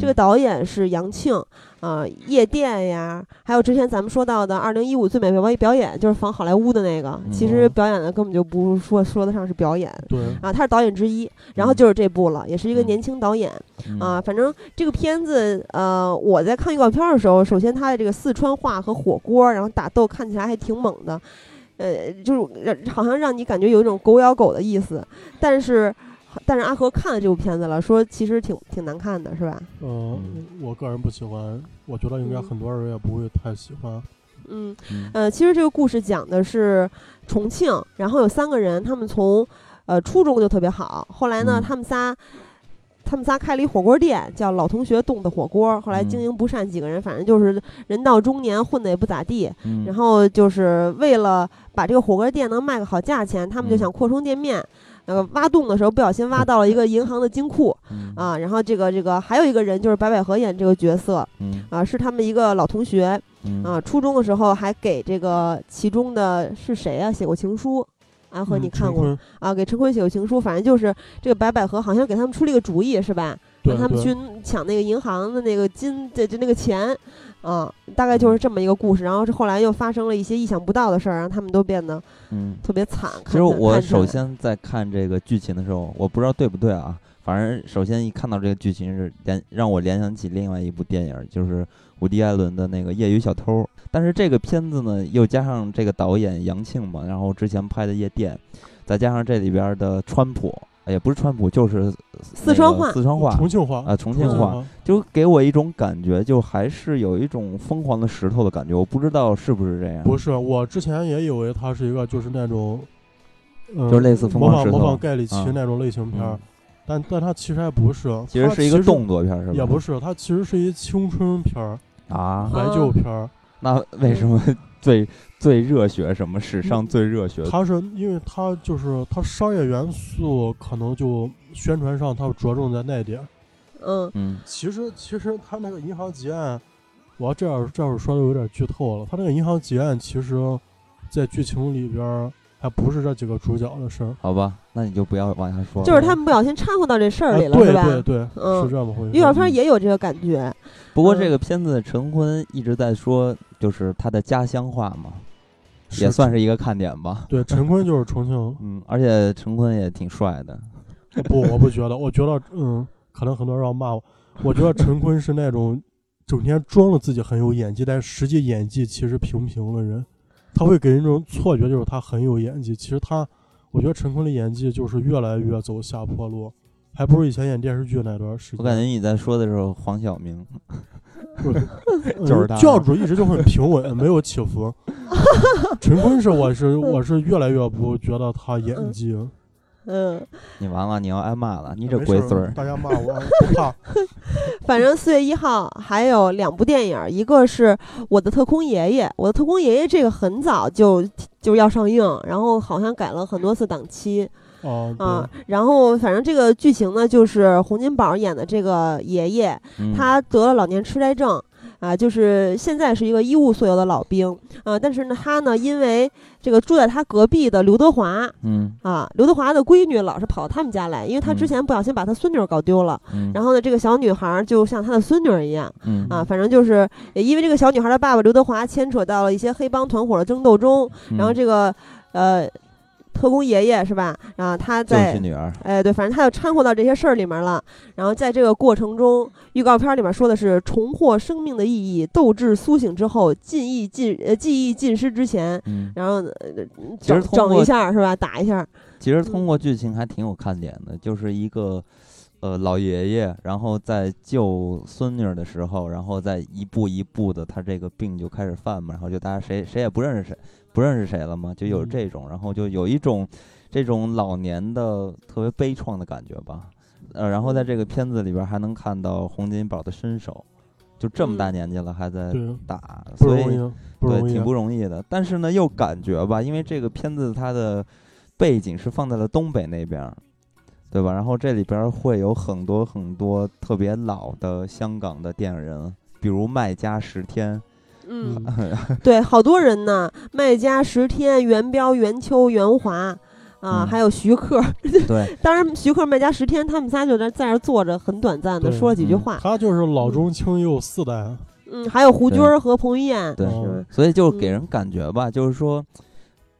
这个嗯导演是杨庆啊，夜店呀，还有之前咱们说到的二零一五最美表演表演，就是仿好莱坞的那个，其实哦表演的根本就不是说说得上是表演。对，啊，他是导演之一，然后嗯就是这部了，也是一个嗯年轻导演嗯啊。反正这个片子，呃，我在看预告片的时候，首先他的这个四川话和火锅，然后打斗看起来还挺猛的，呃，就是让好像让你感觉有一种狗咬狗的意思。但是，但是阿和看了这部片子了，说其实挺挺难看的，是吧？呃，我个人不喜欢，我觉得应该嗯很多人也不会太喜欢。嗯，嗯呃，其实这个故事讲的是重庆，然后有三个人，他们从呃初中就特别好，后来呢，嗯他们仨。他们仨开了一火锅店，叫老同学冻的火锅。后来经嗯营不善，几个人反正就是人到中年，混的也不咋地。嗯然后就是为了把这个火锅店能卖个好价钱，他们就嗯想扩充店面。那个挖洞的时候不小心挖到了一个银行的金库 嗯啊。然后这个这个还有一个人就是白百合演这个角色嗯啊，是他们一个老同学。嗯啊，初中的时候还给这个其中的是谁啊写过情书？阿和嗯你看过、啊？给陈坤写过情书，反正就是这个白百合好像给他们出了一个主意，是吧？让他们去抢那个银行的那个金，这就那个钱，啊，大概就是这么一个故事。然后是后来又发生了一些意想不到的事儿，让他们都变得嗯。特别惨。其实我首先在看这个剧情的时候，我不知道对不对啊，反正首先一看到这个剧情是联让我联想起另外一部电影，就是伍迪·艾伦的那个《业余小偷》。但是这个片子呢，又加上这个导演杨庆嘛，然后之前拍的《夜店》，再加上这里边的川普，哎也不是川普，就是四川话四川话重庆话啊，重庆庆话，就给我一种感觉，就还是有一种疯狂的石头的感觉。我不知道是不是这样，不是，我之前也以为它是一个就是那种，嗯、就类似疯模仿模狂石头仿盖里奇啊那种类型片儿，嗯但但它其实还不是，其实是一个动作片，是吧？也不是，它其实是一青春片儿、啊，怀旧片儿。那为什么最最热血什么史上最热血？它是因为它就是它商业元素可能就宣传上它着重在那一点。嗯嗯其实其实它那个银行劫案，我要这样这样说就有点剧透了。它那个银行劫案其实，在剧情里边儿还不是这几个主角的事儿。好吧，那你就不要往下说了。就是他们不小心掺和到这事儿啊里了，对吧？对对，嗯是这么回事。预告也有这个感觉。不过嗯这个片子陈坤一直在说，就是他的家乡话嘛，是也算是一个看点吧。对，陈坤就是重庆。嗯，而且陈坤也挺帅的。不，我不觉得，我觉得嗯，可能很多人要骂我。我觉得陈坤是那种整天装的自己很有演技，但实际演技其实平平的人。他会给人一种错觉，就是他很有演技。其实他，我觉得陈坤的演技就是越来越走下坡路，还不如以前演电视剧那段时间。我感觉你在说的时候，黄晓明。嗯就是他教主一直就很平稳，没有起伏。陈坤是我是我是越来越不觉得他演技。嗯，你完了，你要挨骂了，你这龟孙儿。大家骂我不怕。反正四月一号还有两部电影，一个是《我的特工爷爷》，《我的特工爷爷》这个很早就就要上映，然后好像改了很多次档期哦，啊。然后反正这个剧情呢，就是洪金宝演的这个爷爷，嗯。他得了老年痴呆症。啊，就是现在是一个一无所有的老兵啊，但是呢，他呢，因为这个住在他隔壁的刘德华嗯。啊，刘德华的闺女老是跑到他们家来，因为他之嗯前不小心把他孙女儿搞丢了，嗯，然后呢，这个小女孩儿就像他的孙女儿一样嗯。啊，反正就是也因为这个小女孩的爸爸刘德华牵扯到了一些黑帮团伙的争斗中，然后嗯这个呃特工爷爷是吧？然后他就是在女儿，哎对，反正他就掺和到这些事儿里面了。然后在这个过程中，预告片里面说的是重获生命的意义，斗志苏醒之后，记忆尽呃记忆尽失之前，嗯，然后呃整整一下是吧？打一下，其实嗯通过剧情还挺有看点的，就是一个呃老爷爷，然后在救孙女儿的时候，然后再一步一步的，他这个病就开始犯嘛，然后就大家谁谁也不认识谁，不认识谁了嘛，就有嗯这种，然后就有一种这种老年的特别悲怆的感觉吧。呃，然后在这个片子里边还能看到洪金宝的身手，就这么大嗯年纪了还在对，打，所以对，挺不容易的。但是呢，又感觉吧，因为这个片子它的背景是放在了东北那边儿，对吧？然后这里边会有很多很多特别老的香港的电影人，比如麦家十天，嗯，嗯，对，好多人呢，麦家、十天、元彪、袁秋、元华。啊，嗯。还有徐克，对，当然徐克、麦家、十天他们仨就在在那儿坐着，很短暂的说了几句嗯。话。他就是老中青幼四代，嗯，还有胡军儿和彭于晏，对所以就给嗯。人感觉吧，就是说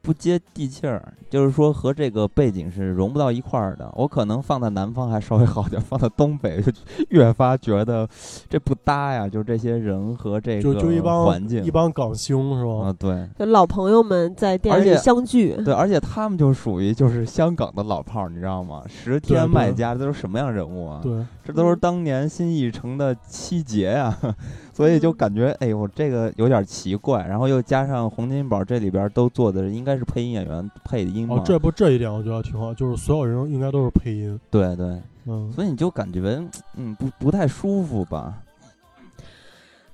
不接地气儿，就是说和这个背景是融不到一块儿的。我可能放在南方还稍微好点儿，放在东北就越发觉得这不搭呀，就是这些人和这就就一个帮环境一帮港兄是吧？啊，对。就老朋友们在电影里而且相聚。对，而且他们就属于就是香港的老炮儿，你知道吗？十天、卖家这都是什么样人物啊？对，这都是嗯。当年新艺城的七杰呀、所以就嗯。感觉哎呦，这个有点奇怪。然后又加上洪金宝这里边都做的应该是配音演员配的音嘛，哦，这不这一点我觉得挺好，就是所有人应该都是配音，对对，嗯，所以你就感觉嗯不不太舒服吧？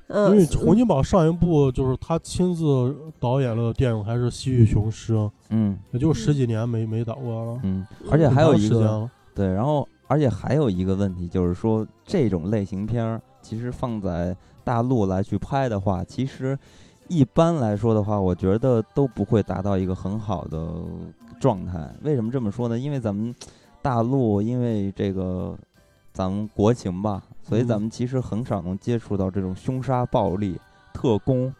嗯，因为洪金宝上一部就是他亲自导演了的电影还是《西域雄狮》，嗯。也就十几年没没导过了，嗯，而且还有一个对，然后而且还有一个问题就是说，这种类型片儿其实放在大陆来去拍的话，其实一般来说的话，我觉得都不会达到一个很好的状态。为什么这么说呢？因为咱们大陆因为这个咱们国情吧，所以咱嗯们其实很少能接触到这种凶杀、暴力、特工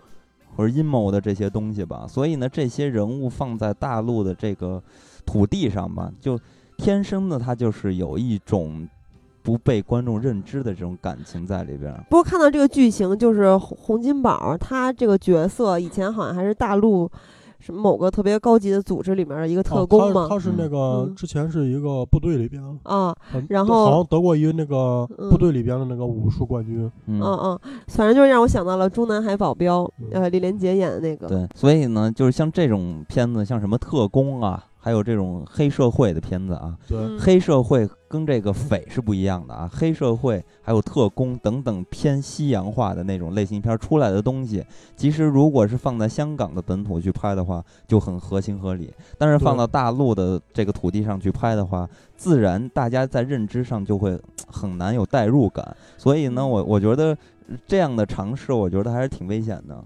或者阴谋的这些东西吧。所以呢，这些人物放在大陆的这个土地上吧，就天生的他就是有一种不被观众认知的这种感情在里边儿。不过看到这个剧情，就是洪洪金宝他这个角色以前好像还是大陆什么某个特别高级的组织里面的一个特哦工嘛他，他是那个嗯。之前是一个部队里边，啊，然后好像得过一个那个嗯部队里边的那个武术冠军，嗯。嗯嗯，反正就是让我想到了《中南海保镖》，嗯呃，李连杰演的那个，对，所以呢，就是像这种片子，像什么特工啊，还有这种黑社会的片子啊，对，嗯黑社会跟这个匪是不一样的啊。黑社会还有特工等等偏西洋化的那种类型片出来的东西，其实如果是放在香港的本土去拍的话，就很合情合理。但是放到大陆的这个土地上去拍的话，自然大家在认知上就会很难有代入感。所以呢，我我觉得这样的尝试，我觉得还是挺危险的。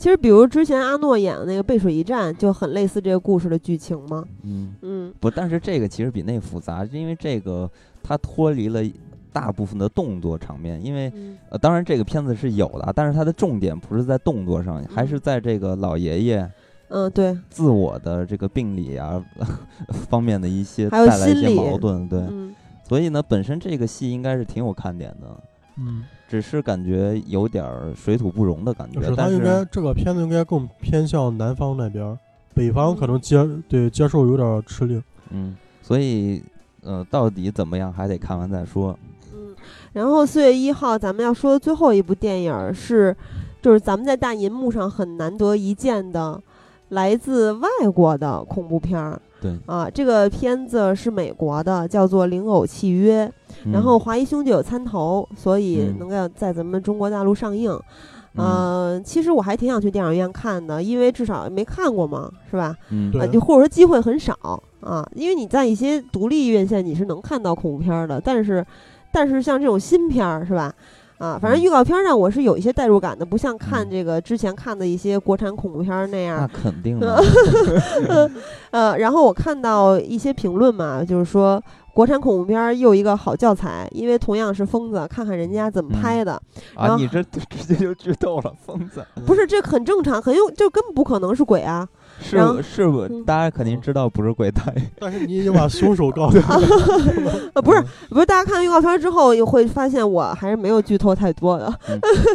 其实比如之前阿诺演的那个《背水一战》，就很类似这个故事的剧情嘛，嗯。嗯。不，但是这个其实比那复杂，因为这个它脱离了大部分的动作场面，因为嗯。呃，当然这个片子是有的啊，但是它的重点不是在动作上，还是嗯。在这个老爷爷嗯，对，自我的这个病理啊方面的一些还有带来一些矛盾，对，嗯。所以呢，本身这个戏应该是挺有看点的，嗯，只是感觉有点儿水土不容的感觉，他应该是这个片子应该更偏向南方那边，北方可能嗯接对接受有点吃力，嗯，所以呃，到底怎么样还得看完再说，嗯，然后四月一号咱们要说的最后一部电影儿是，就是咱们在大银幕上很难得一见的。来自外国的恐怖片儿对，啊，这个片子是美国的，叫做《灵偶契约》，然后嗯华谊兄弟有参投，所以嗯能够在咱们中国大陆上映。嗯嗯，其实我还挺想去电影院看的，因为至少没看过嘛，是吧？嗯，就或者说机会很少啊，因为你在一些独立院线你是能看到恐怖片儿的，但是，但是像这种新片儿是吧？啊，反正嗯。预告片儿上我是有一些代入感的，不像看嗯。这个之前看的一些国产恐怖片儿那样那肯定的，呃，然后我看到一些评论嘛，就是说国产恐怖片儿又一个好教材，因为同样是疯子，看看人家怎么嗯。拍的，然啊，后你这 直接就剧透了，疯子。不是这很正常，很有就根本不可能是鬼啊，是是？大家肯定知道不是鬼胎，但是你已经把凶手告诉 他，呃，不是不是，大家看预告片儿之后又会发现我还是没有剧透太多的，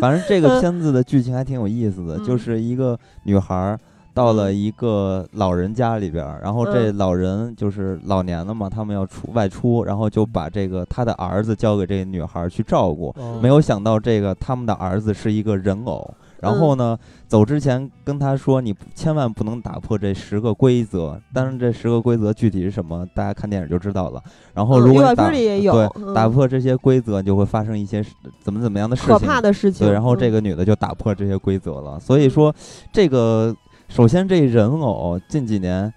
反正这个片子的剧情还挺有意思的，就嗯。是一个女孩儿到了嗯。一个老人家里边儿，然后这嗯。老人就是老年了嘛，他们要出外出，然后就把这个他的儿子交给这个女孩儿去照顾，哦。没有想到这个他们的儿子是一个人偶。然后呢，走之前跟他说，你千万不能打破这十个规则。当然，这十个规则具体是什么，大家看电影就知道了。然后，如果你打、破这些规则，就会发生一些事怎么怎么样的事可情。怕的事情。对，然后这嗯个女的就打破这些规则了。所以说，这个首先这人偶近几年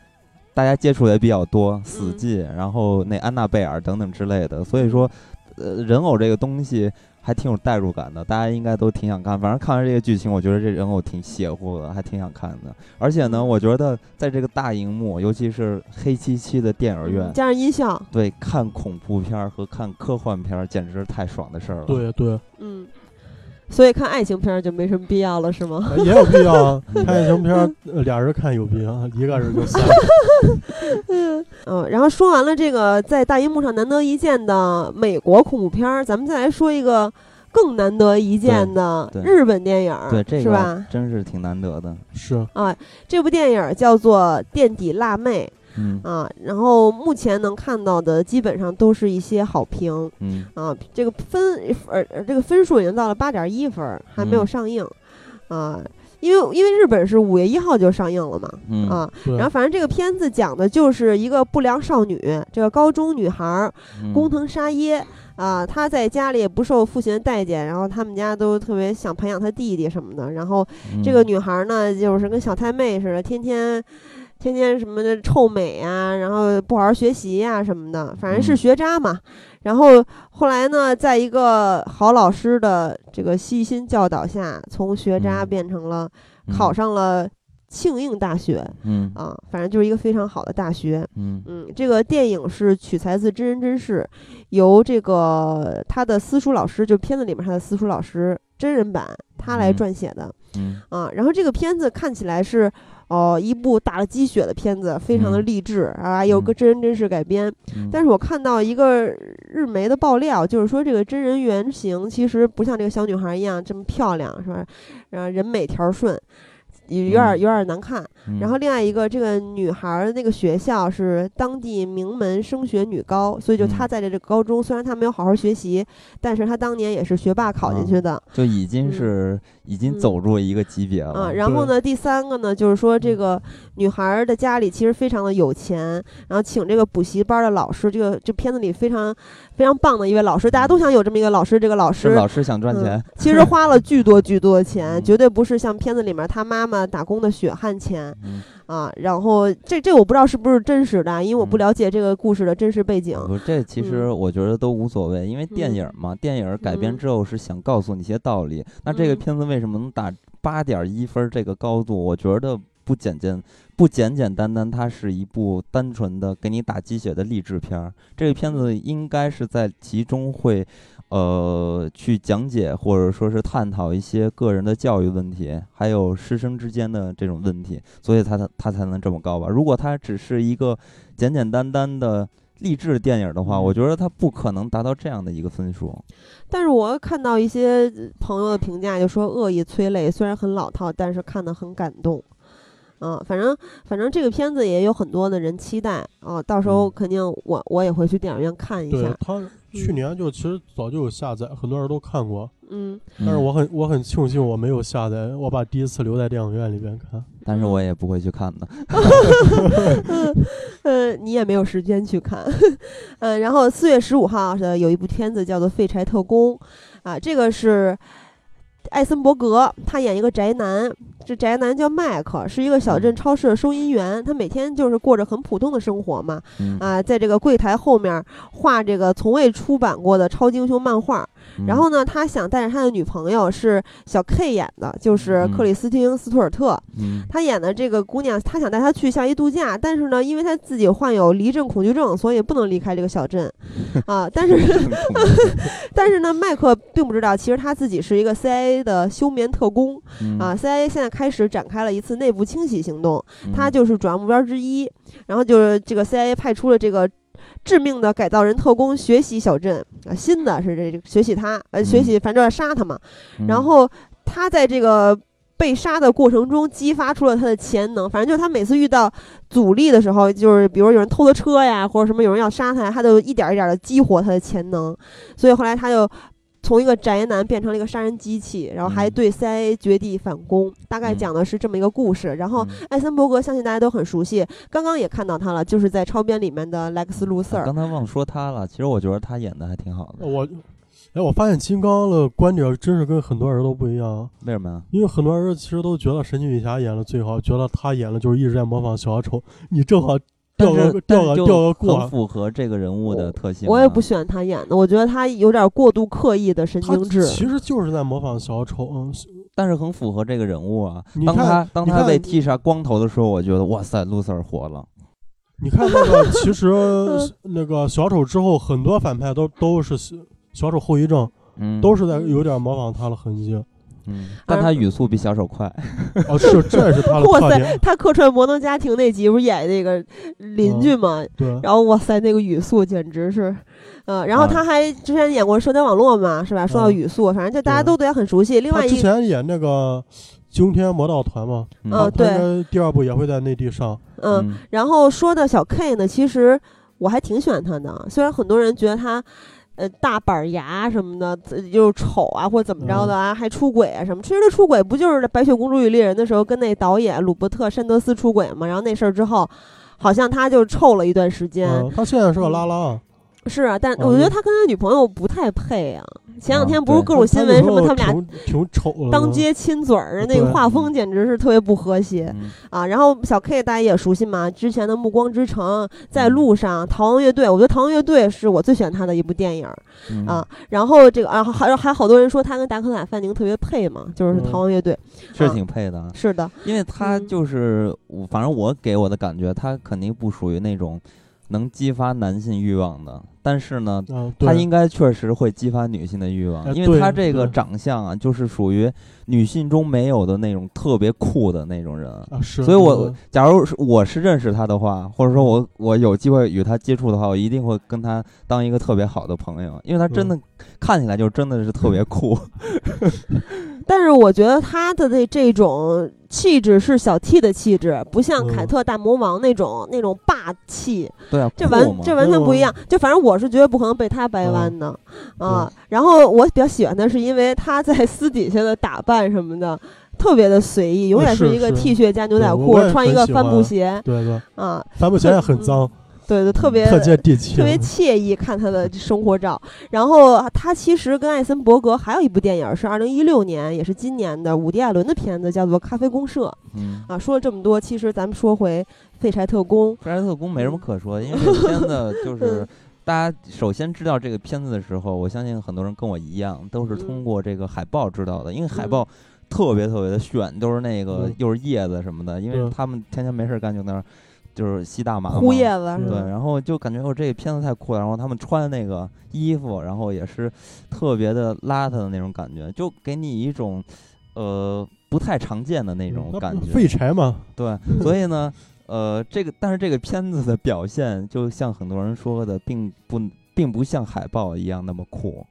大家接触的也比较多，死嗯寂，然后那安娜贝尔等等之类的。所以说，呃，人偶这个东西还挺有代入感的，大家应该都挺想看。反正看完这个剧情，我觉得这人偶挺邪乎的，还挺想看的。而且呢，嗯我觉得在这个大荧幕，尤其是黑漆漆的电影院嗯，加上音效，对看恐怖片儿和看科幻片儿简直是太爽的事儿了。对对，嗯，所以看爱情片儿就没什么必要了，是吗？呃也有必要啊。看爱情片俩人看有必要，一个人就算了。嗯，然后说完了这个在大荧幕上难得一见的美国恐怖片儿，咱们再来说一个更难得一见的日本电影儿，对，这个是吧？真是挺难得的。是，啊，这部电影儿叫做《垫底辣妹嗯》啊，然后目前能看到的基本上都是一些好评嗯。啊，这个分呃呃这个分数已经到了八点一分儿，还没有嗯。上映。啊。因为因为日本是五月一号就上映了嘛，嗯啊，然后反正这个片子讲的就是一个不良少女，这个高中女孩儿嗯。工藤沙耶啊，她在家里也不受父亲的待见，然后他们家都特别想培养她弟弟什么的，然后这个嗯女孩儿呢，就是跟小太妹似的，天天天天什么的臭美啊、然后不好好学习呀、什么的，反正是嗯学渣嘛。然后后来呢，在一个好老师的这个悉心教导下，从学渣嗯变成了考嗯上了庆应大学嗯啊，反正就是一个非常好的大学。嗯嗯，这个电影是取材自真人真事，由这个他的私塾老师，就片子里面他的私塾老师真人版他来嗯撰写的。嗯啊，然后这个片子看起来是，哦、一部打了鸡血的片子，非常的嗯励志啊，有个嗯真人真事改编。嗯，但是我看到一个日媒的爆料，就是说这个真人原型其实不像这个小女孩一样这么漂亮，是吧？然后人美条顺。有有点有点儿难看，嗯然后另外一个，这个女孩那个学校是当地名门升学女高，所以就她嗯在这个高中，虽然她没有好好学习，但是她当年也是学霸考进啊去的。就已经嗯是已经嗯。走入一个级别啊，了。然后呢，第三个呢，就是说这个女孩儿的家里其实非常的有钱，然后请这个补习班的老师，这个这片子里非常非常棒的一位老师，大家都想有这么一个老师，这个老师是老师想赚嗯钱，其实花了巨多巨多的钱，嗯。绝对不是像片子里面他妈妈打工的血汗钱。嗯，啊。然后这这我不知道是不是真实的，因为我不嗯了解这个故事的真实背景。不，这其实嗯我觉得都无所谓，因为电嗯影嘛，电影改编嗯之后是想告诉你一些道理。那这个嗯片子为什么能打八点一分这个高度？我觉得不简简不简简单单，它是一部单纯的给你打鸡血的励志片儿。这个片子应该是在其中会。呃，去讲解或者说是探讨一些个人的教育问题，还有师生之间的这种问题，所以他他他才能这么高吧。如果他只是一个简简单单的励志电影的话，嗯我觉得他不可能达到这样的一个分数。但是我看到一些朋友的评价，就说恶意催泪，虽然很老套，但是看得很感动。嗯，反正反正这个片子也有很多的人期待啊，到时候嗯肯定我我也会去电影院看一下。对他去年就其实早就有下载，很多人都看过，嗯，但是我很我很庆幸我没有下载，我把第一次留在电影院里边看。但是我也不会去看的。呃，你也没有时间去看。嗯，然后四月十五号的有一部片子叫做《废柴特工》，啊，这个是艾森伯格，他演一个宅男，这宅男叫麦克，是一个小镇超市的收银员，他每天就是过着很普通的生活嘛，嗯啊，在这个柜台后面画这个从未出版过的超级英雄漫画。嗯。然后呢，他想带着他的女朋友是小 K 演的，就是嗯。克里斯汀·斯图尔特。嗯。他演的这个姑娘，他想带她去夏威夷度假，但是呢，因为他自己患有离镇恐惧症，所以不能离开这个小镇，啊，但是 但是呢，麦克并不知道，其实他自己是一个 CIA 的休眠特工嗯。啊，CIA 现在开始展开了一次内部清洗行动，嗯。他就是主要目标之一。然后就是这个 CIA 派出了这个致命的改造人特工学习小镇啊，新的是这个学习他，呃，学习反正要杀他嘛。嗯然后他在这个被杀的过程中激发出了他的潜能，反正就是他每次遇到阻力的时候，就是比如有人偷他车呀，或者什么有人要杀他呀，他就一点一点的激活他的潜能，所以后来他就。从一个宅男变成了一个杀人机器，然后还嗯对 CIA 绝地反攻，大概嗯讲的是这么一个故事。然后嗯艾森伯格相信大家都很熟悉，刚刚也看到他了，就是在超编里面的莱克斯·卢瑟尔。啊刚才忘说他了，其实我觉得他演的还挺好的。我，哎，我发现金刚的观点真是跟很多人都不一样，为什么呀？因为很多人其实都觉得神奇女侠演的最好，觉得他演的就是一直在模仿小丑。你正好掉个掉个但是就掉个过很，符合这个人物的特性啊。我也不喜欢他演的，我觉得他有点过度刻意的神经质。其实就是在模仿小丑。嗯，但是很符合这个人物啊。当他当他被剃杀光头的时候，我觉得哇塞，露丝儿活了。你看那个，其实那个小丑之后，很多反派都都是小小丑后遗症，嗯，都是在有点模仿他的痕迹。嗯，但他语速比小丑快。哦，是，这也是他的 哇塞，特点。他客串《摩登家庭》那集不是演那个邻居吗？对，然后哇塞，那个语速简直是，呃，然后啊他还之前演过《社交网络》嘛，是吧？说到嗯语速，反正就大家都对他很熟悉。另他之外一，前演那个《惊天魔盗团》嘛，嗯呃对第二部也会在内地上。嗯，然后说到小 K 呢，其实我还挺喜欢他的，虽然很多人觉得他。呃，大板牙什么的，就是丑啊，或者怎么着的啊，还出轨啊什么。其实他出轨不就是《白雪公主与猎人》的时候跟那导演鲁伯特·山德斯出轨嘛？然后那事儿之后，好像他就臭了一段时间。嗯，他现在是个拉拉，是啊，但嗯我觉得他跟他女朋友不太配啊。前两天不是各种新闻，什么他们俩挺挺丑。当街亲嘴儿，那个画风简直是特别不和谐嗯啊。然后小 K 大家也熟悉嘛，之前的《暮光之城》、嗯在路上、逃亡乐队，我觉得逃亡乐队是我最喜欢他的一部电影啊。然后这个啊，还还好多人说他跟达科塔·范宁特别配嘛，就是嗯逃亡乐队。是啊挺配的，是的，因为他嗯就是，我反正我给我的感觉，他肯定不属于那种能激发男性欲望的，但是呢，嗯，他对应该确实会激发女性的欲望，哎因为他这个长相啊，就是属于女性中没有的那种特别酷的那种人。啊是，所以我假如是我是认识他的话，或者说我我有机会与他接触的话，我一定会跟他当一个特别好的朋友，因为他真的嗯。看起来就真的是特别酷。但是我觉得他的这这种气质是小 T 的气质，不像凯嗯特大魔王那种那种霸气。对啊，这完这完全不一嗯样。就反正我是绝对不可能被他掰弯的、嗯。啊。然后我比较喜欢的是，因为他在私底下的打扮什么的。特别的随意，永远是一个 T 恤加牛仔裤穿一个帆布鞋。对对，啊，帆布鞋也很脏，对对，特别特接地气，特别惬意看他的生活照。然后他其实跟艾森伯格还有一部电影是二零一六年，也是今年的伍迪·艾伦的片子，叫做《咖啡公社》嗯，啊。说了这么多，其实咱们说回《废柴特工》。废柴特工没什么可说，因为这片子就是 大家首先知道这个片子的时候，我相信很多人跟我一样，都是通过这个海报知道的，因为海报特别特别的炫，都是那个嗯又是叶子什么的，因为他们天天没事干就那儿就是吸大麻嘛呼叶子是是吧对，然后就感觉哦，这个片子太酷了。然后他们穿的那个衣服，然后也是特别的邋遢的那种感觉，就给你一种呃不太常见的那种感觉。废柴嘛，对，所以呢，呃，这个但是这个片子的表现，就像很多人说的，并不并不像海报一样那么酷。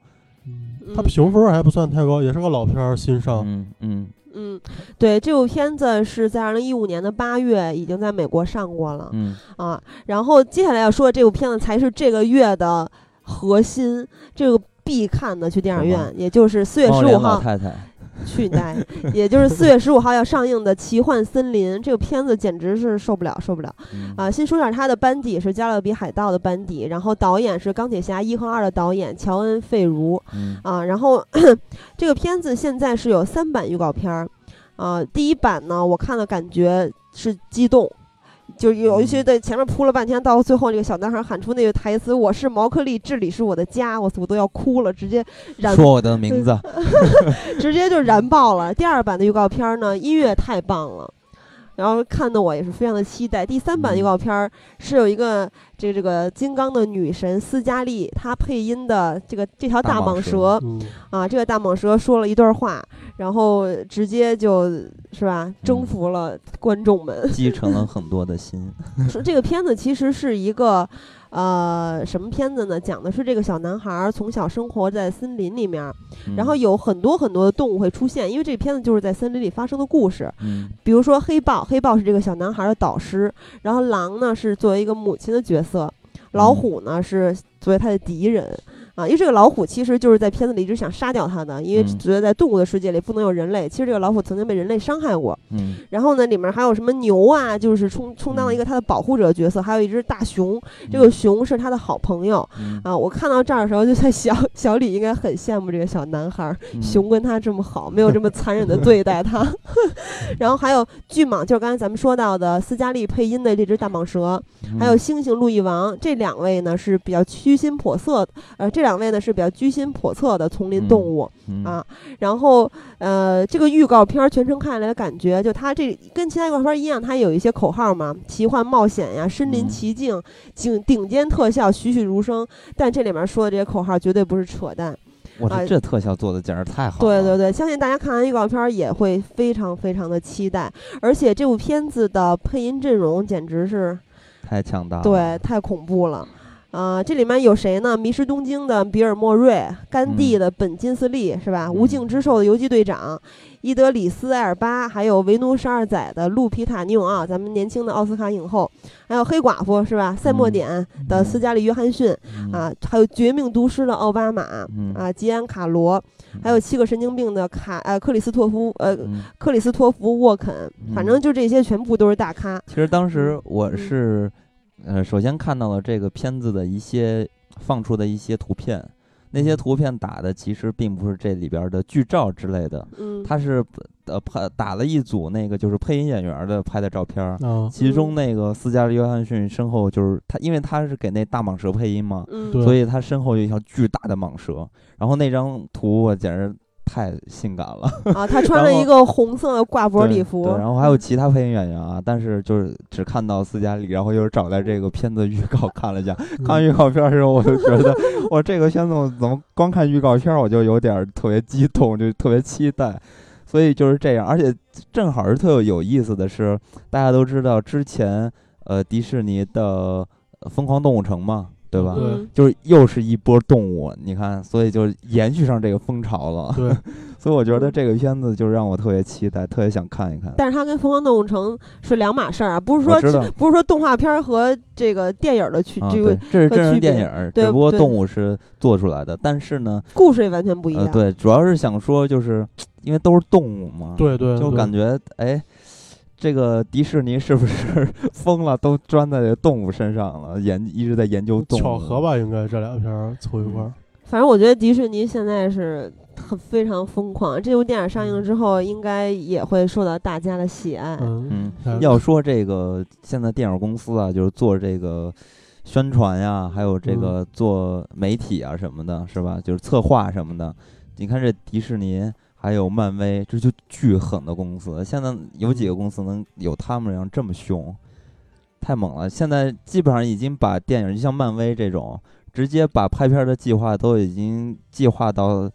他评分还不算太高，也是个老片儿，新上。嗯嗯嗯，对，这部片子是在二零一五年的八月已经在美国上过了、嗯啊。然后接下来要说的这部片子才是这个月的核心，这个必看的去电影院，也就是四月十五号。太太，去待，也就是四月十五号要上映的《奇幻森林》这个片子，简直是受不了，受不了嗯啊！先说点他的班底是《加勒比海盗》的班底，然后导演是《钢铁侠一和二》的导演乔恩·费如嗯啊。然后 这个片子现在是有三版预告片儿啊，第一版呢，我看了感觉是激动。就有一些在前面铺了半天，到最后那个小男孩喊出那个台词：“我是毛克利，这里是我的家。”我我都要哭了，直接燃说我的名字，直接就燃爆了。第二版的预告片儿呢，音乐太棒了，然后看的我也是非常的期待。第三版预告片儿是有一个这个这个金刚的女神斯嘉丽，她配音的这个这条大大蟒蛇啊，这个大蟒蛇说了一段话，然后直接就是吧征服了观众们。继承了很多的心。说这个片子其实是一个，呃，什么片子呢？讲的是这个小男孩儿从小生活在森林里面儿，然后嗯有很多很多的动物会出现，因为这片子就是在森林里发生的故事。嗯比如说黑豹，黑豹是这个小男孩的导师，然后狼呢是作为一个母亲的角色，老虎呢是作为他的敌人。啊，因为这个老虎其实就是在片子里一直想杀掉它的，因为嗯觉得在动物的世界里不能有人类。其实这个老虎曾经被人类伤害过，嗯然后呢，里面还有什么牛啊，就是充充当了一个它的保护者角色，还有一只大熊，这个熊是他的好朋友嗯啊。我看到这儿的时候就在想，小李应该很羡慕这个小男孩 熊跟他这么好，没有这么残忍的对待他。然后还有巨蟒，就是刚才咱们说到的斯嘉丽配音的这只大蟒蛇，还有嗯猩猩路易王，这两位呢是比较居心叵测，呃，这两位呢是比较居心叵测的丛林动物。嗯啊，然后呃，这个预告片儿全程看下来的，感觉就它这跟其他预告片儿一样，它有一些口号嘛，奇幻冒险呀，身临嗯其境，顶顶尖特效，栩栩如生。但这里面说的这些口号绝对不是扯淡。啊我这这特效做的简直太好了。对对对，相信大家看完预告片儿也会非常非常的期待，而且这部片子的配音阵容简直是太强大了。对，太恐怖了。啊、这里面有谁呢？迷失东京的比尔·莫瑞，甘地嗯。的本·金斯利是吧？无尽之兽的游击队长，伊德里斯·艾尔巴，还有维奴十二载的路皮塔·尼永奥，咱们年轻的奥斯卡影后，还有黑寡妇是吧？赛默嗯。点的斯嘉丽·约翰逊、嗯。啊，还有绝命毒师的奥巴马、嗯。啊，吉安·卡罗，还有七个神经病的卡呃克里斯托夫呃嗯。克里斯托弗·沃肯，反正嗯。就这些全部都是大咖。其实当时我嗯。是，呃，首先看到了这个片子的一些放出的一些图片，那些图片打的其实并不是这里边儿的剧照之类的，嗯，它是呃拍打了一组那个就是配音演员的拍的照片儿。啊，其中嗯那个斯嘉丽·约翰逊身后就是他，因为他是给那大蟒蛇配音嘛，嗯，所以他身后有一条巨大的蟒蛇。然后那张图我简直太性感了，啊，他穿了一个红色的挂脖对礼服，对，然后还有其他配音演员啊，但是就是只看到斯嘉丽，然后又找来这个片子预告看了一下，看完预告片的时候，我就觉得我这个片子我怎么光看预告片我就有点儿特别激动，就特别期待。所以就是这样，而且正好是特有意思的是，大家都知道之前呃迪士尼的呃疯狂动物城嘛，对吧？对嗯就是又是一波动物，你看，所以就延续上这个风潮了。对，所以我觉得这个片子就让我特别期待，特别想看一看。但是它跟《疯狂动物城》是两码事儿啊，不是说不是说动画片儿和这个电影儿的区、啊，这个对，这是和真人电影儿，只不过动物是做出来的。但是呢，故事也完全不一样。呃，对，主要是想说，就是因为都是动物嘛，对对，就感觉哎，这个迪士尼是不是 疯了，都钻在这动物身上了，研一直在研究动物。巧合吧，应该这俩片儿凑一块儿。反正我觉得迪士尼现在是很非常疯狂，这部电影上映之后，应该也会受到大家的喜爱。嗯嗯，要说这个现在电影公司啊，就是做这个宣传呀，还有这嗯个做媒体啊什么的，是吧？就是策划什么的。你看这迪士尼还有漫威，这就巨狠的公司。现在有几个公司能有他们这样这么凶？太猛了！现在基本上已经把电影，就像漫威这种，直接把拍片的计划都已经计划到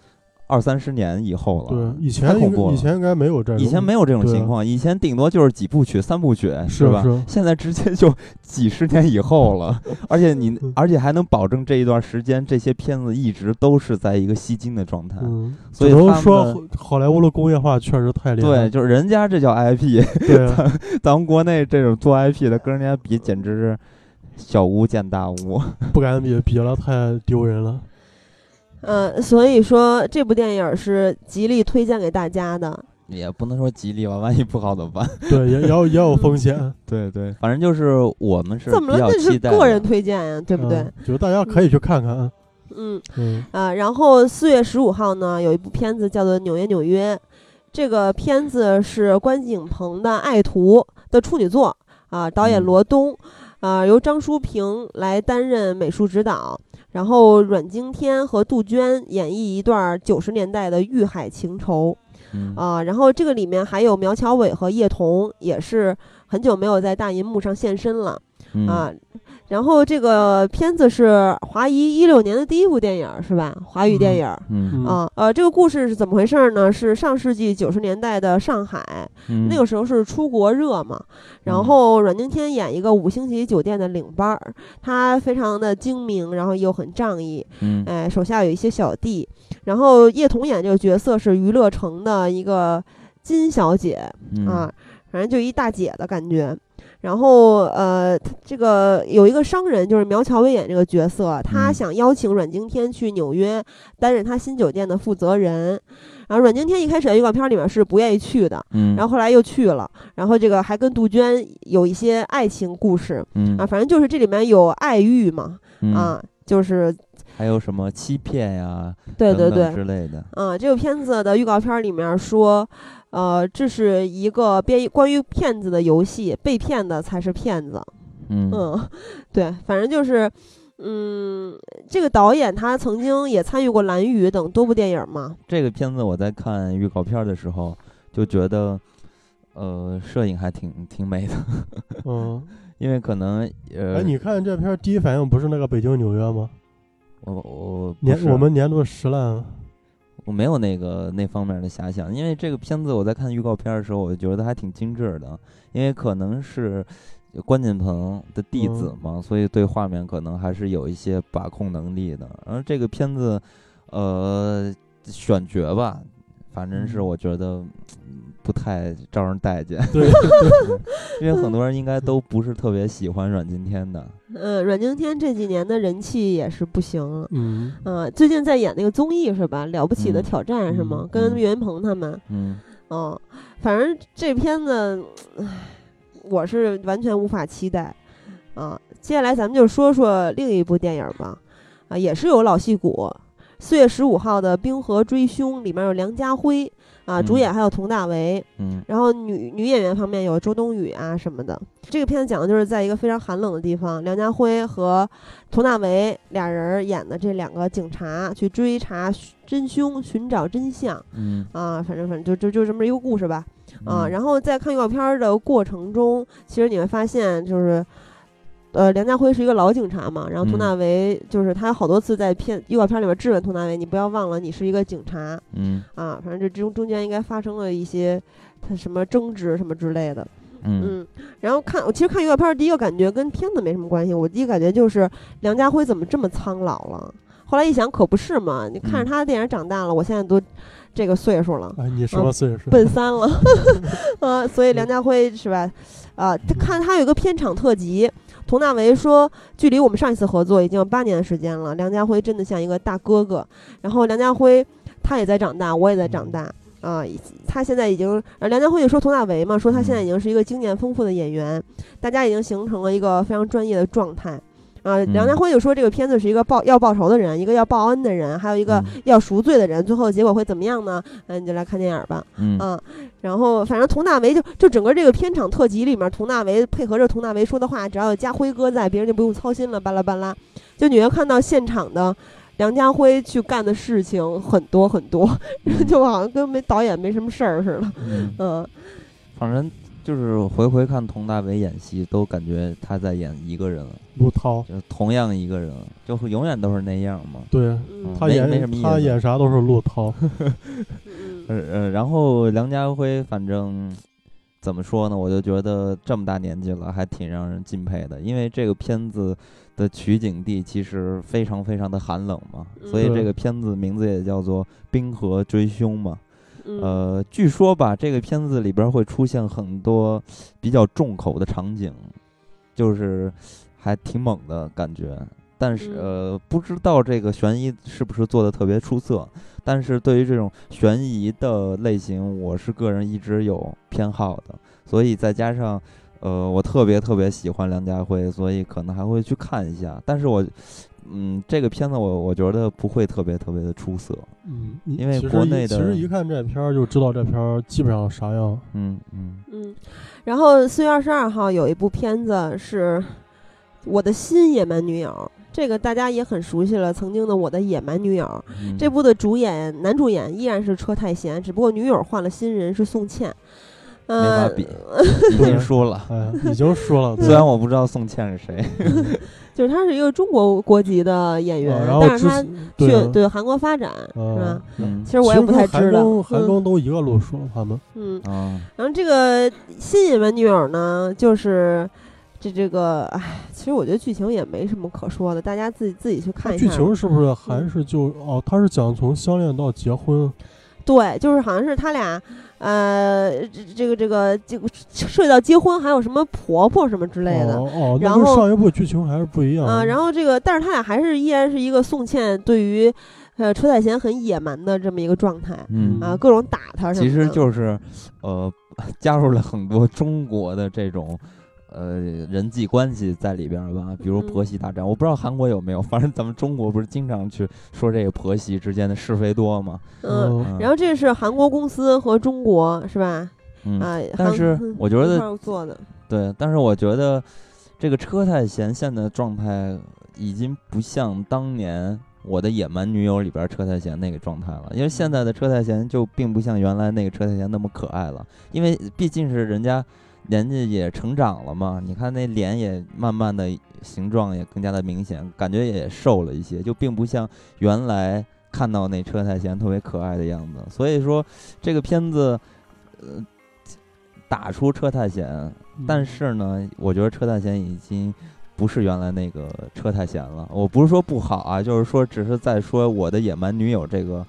二三十年以后了。对，以太前恐怖以前应该没有这种，以前没有这种情况，以前顶多就是几部曲、三部曲，吧？是是现在直接就几十年以后了，而且你嗯，而且还能保证这一段时间这些片子一直都是在一个吸金的状态。嗯，所以说好好莱坞的工业化确实太厉害对，就是人家这叫 IP，对啊，咱们国内这种做 IP 的跟人家比，简直是小巫见大巫。不敢比，比了太丢人了。嗯，所以说这部电影是极力推荐给大家的。也不能说吉利吧，万一不好怎么办？对，也也有也有风险，对对，反正就是我们是怎么了？那是个人推荐呀，对不对？嗯就是大家可以去看看，嗯嗯啊，然后四月十五号呢，有一部片子叫做《纽约纽约》，这个片子是关锦鹏的《爱徒》的处女作啊，导演嗯罗东，啊，由张淑平来担任美术指导，然后阮经天和杜鹃演绎一段九十年代的遇海情仇嗯啊，然后这个里面还有苗侨伟和叶童，也是很久没有在大银幕上现身了。嗯啊。然后这个片子是华谊一六年的第一部电影，是吧？华语电影。嗯嗯啊，呃，这个故事是怎么回事呢？是上世纪九十年代的上海，嗯那个时候是出国热嘛，然嗯后阮经天演一个五星级酒店的领班儿，他非常的精明，然后又很仗义，嗯哎，手下有一些小弟，然后叶童演这个角色是娱乐城的一个金小姐，嗯啊，反正就一大姐的感觉。然后呃，他这个有一个商人，就是苗侨伟演这个角色，他嗯想邀请阮经天去纽约担任他新酒店的负责人。然后阮经天一开始在预告片里面是不愿意去的，嗯，然后后来又去了。然后这个还跟杜鹃有一些爱情故事嗯啊，反正就是这里面有爱欲嘛，嗯啊，就是还有什么欺骗呀，对对对，之类的，嗯，这个片子的预告片里面说，呃，这是一个编关于骗子的游戏，被骗的才是骗子。嗯嗯，对，反正就是，嗯，这个导演他曾经也参与过《蓝宇》等多部电影嘛。这个片子我在看预告片儿的时候就觉得，呃，摄影还挺挺美的，嗯，因为可能呃，哎，你看这片儿第一反应不是那个北京纽约吗？我我年我们年度十烂，我没有那个那方面的遐想，因为这个片子我在看预告片儿的时候，我就觉得还挺精致的，因为可能是关锦鹏的弟子嘛，所以对画面可能还是有一些把控能力的。然后这个片子，呃，选角吧，反正是嗯。我觉得嗯不太招人待见，对，因为很多人应该都不是特别喜欢阮经天的。嗯，阮经天这几年的人气也是不行了。嗯，嗯，最近在演那个综艺是吧？了不起的嗯挑战是吗？嗯跟嗯岳云鹏他们。嗯哦，反正这片子，唉，我是完全无法期待。啊，接下来咱们就说说另一部电影吧。啊，也是有老戏骨。四月十五号的《冰河追凶》里面有梁家辉啊，主嗯演还有佟大为。嗯然后女女演员方面有周冬雨啊什么的。这个片子讲的就是在一个非常寒冷的地方，梁家辉和佟大为俩人演的这两个警察去追查真凶，寻找真相嗯啊。反正反正就就就这么一个故事吧啊。嗯然后在看预告片儿的过程中，其实你会发现就是。呃，梁家辉是一个老警察嘛，然后佟嗯大为就是他好多次在片预告片里面质问佟大为，你不要忘了你是一个警察，嗯啊，反正这中中间应该发生了一些他什么争执什么之类的，嗯嗯，然后看我其实看预告片儿第一个感觉跟片子没什么关系，我第一感觉就是梁家辉怎么这么苍老了？后来一想可不是嘛，你看着嗯他的电影长大了，我现在都这个岁数了，哎，你什么岁数？奔三了，呃，所以梁家辉是吧？啊，他看他有个片场特辑，佟大为说，距离我们上一次合作已经有八年的时间了，梁家辉真的像一个大哥哥。然后梁家辉他也在长大，我也在长大。啊，他现在已经，梁家辉就说佟大为嘛，说他现在已经是一个经验丰富的演员，大家已经形成了一个非常专业的状态。啊，梁家嗯辉就说这个片子是一个报要报仇的人，一个要报恩的人，还有一个嗯要赎罪的人，最后结果会怎么样呢？嗯、你就来看电影吧。嗯啊，然后反正佟大为就就整个这个片场特辑里面，佟大为配合着佟大为说的话，只要有家辉哥在，别人就不用操心了，巴拉巴拉。就你会看到现场的梁家辉去干的事情很多很多，就好像跟没导演没什么事儿似的。嗯，嗯，反正就是回回看佟大为演戏，都感觉他在演一个人，陆涛，就同样一个人，就会永远都是那样嘛。对嗯。他没没什么意思。演他演啥都是陆涛，嗯。呃呃，然后梁家辉，反正怎么说呢，我就觉得这么大年纪了，还挺让人敬佩的。因为这个片子的取景地其实非常非常的寒冷嘛，所以嗯。这个片子名字也叫做《冰河追凶》嘛。嗯呃，据说吧，这个片子里边会出现很多比较重口的场景，就是还挺猛的感觉。但是嗯呃，不知道这个悬疑是不是做的特别出色。但是对于这种悬疑的类型，我是个人一直有偏好的，所以再加上呃，我特别特别喜欢梁家辉，所以可能还会去看一下。但是我嗯，这个片子我我觉得不会特别特别的出色。嗯，因为国内的其实一看这片儿就知道这片儿基本上啥样。嗯嗯嗯，然后四月二十二号有一部片子是《我的新野蛮女友》，这个大家也很熟悉了，曾经的《我的野蛮女友》。嗯，这部的主演男主演依然是车太贤，只不过女友换了新人是宋茜。没呃法，比，已经输了。已经输了，虽然我不知道宋茜是谁，就是他是一个中国国籍的演员，啊然后但是他之对去啊。对韩国发展是吧？其实我也不太知道。韩嗯。庚都一个路数，他们嗯，啊，然后这个新野蛮女友呢，就是这这个，哎，其实我觉得剧情也没什么可说的，大家自己自己去看一下剧。情是不是嗯还是就哦？他是讲从相恋到结婚，对，就是好像是他俩，呃，这这个这个这个涉及到结婚，还有什么婆婆什么之类的。哦哦，那跟然后上一部剧情还是不一样啊、然后这个，但是他俩还是依然是一个宋茜对于，呃，车太贤很野蛮的这么一个状态嗯啊，各种打他什么的。其实就是，呃，加入了很多中国的这种。呃，人际关系在里边吧，比如嗯婆媳大战，我不知道韩国有没有，反正咱们中国不是经常去说这个婆媳之间的是非多吗？嗯，嗯。然后这是韩国公司和中国是吧？嗯，啊，但是我觉得对，但是我觉得这个车太贤现在的状态已经不像当年我的野蛮女友里边车太贤那个状态了，因为现在的车太贤就并不像原来那个车太贤那么可爱了，因为毕竟是人家年纪也成长了嘛，你看那脸也慢慢的形状也更加的明显，感觉也瘦了一些，就并不像原来看到那车太贤特别可爱的样子，所以说这个片子，呃，打出车太贤。嗯但是呢，我觉得车太贤已经不是原来那个车太贤了。我不是说不好啊，就是说只是在说我的野蛮女友这个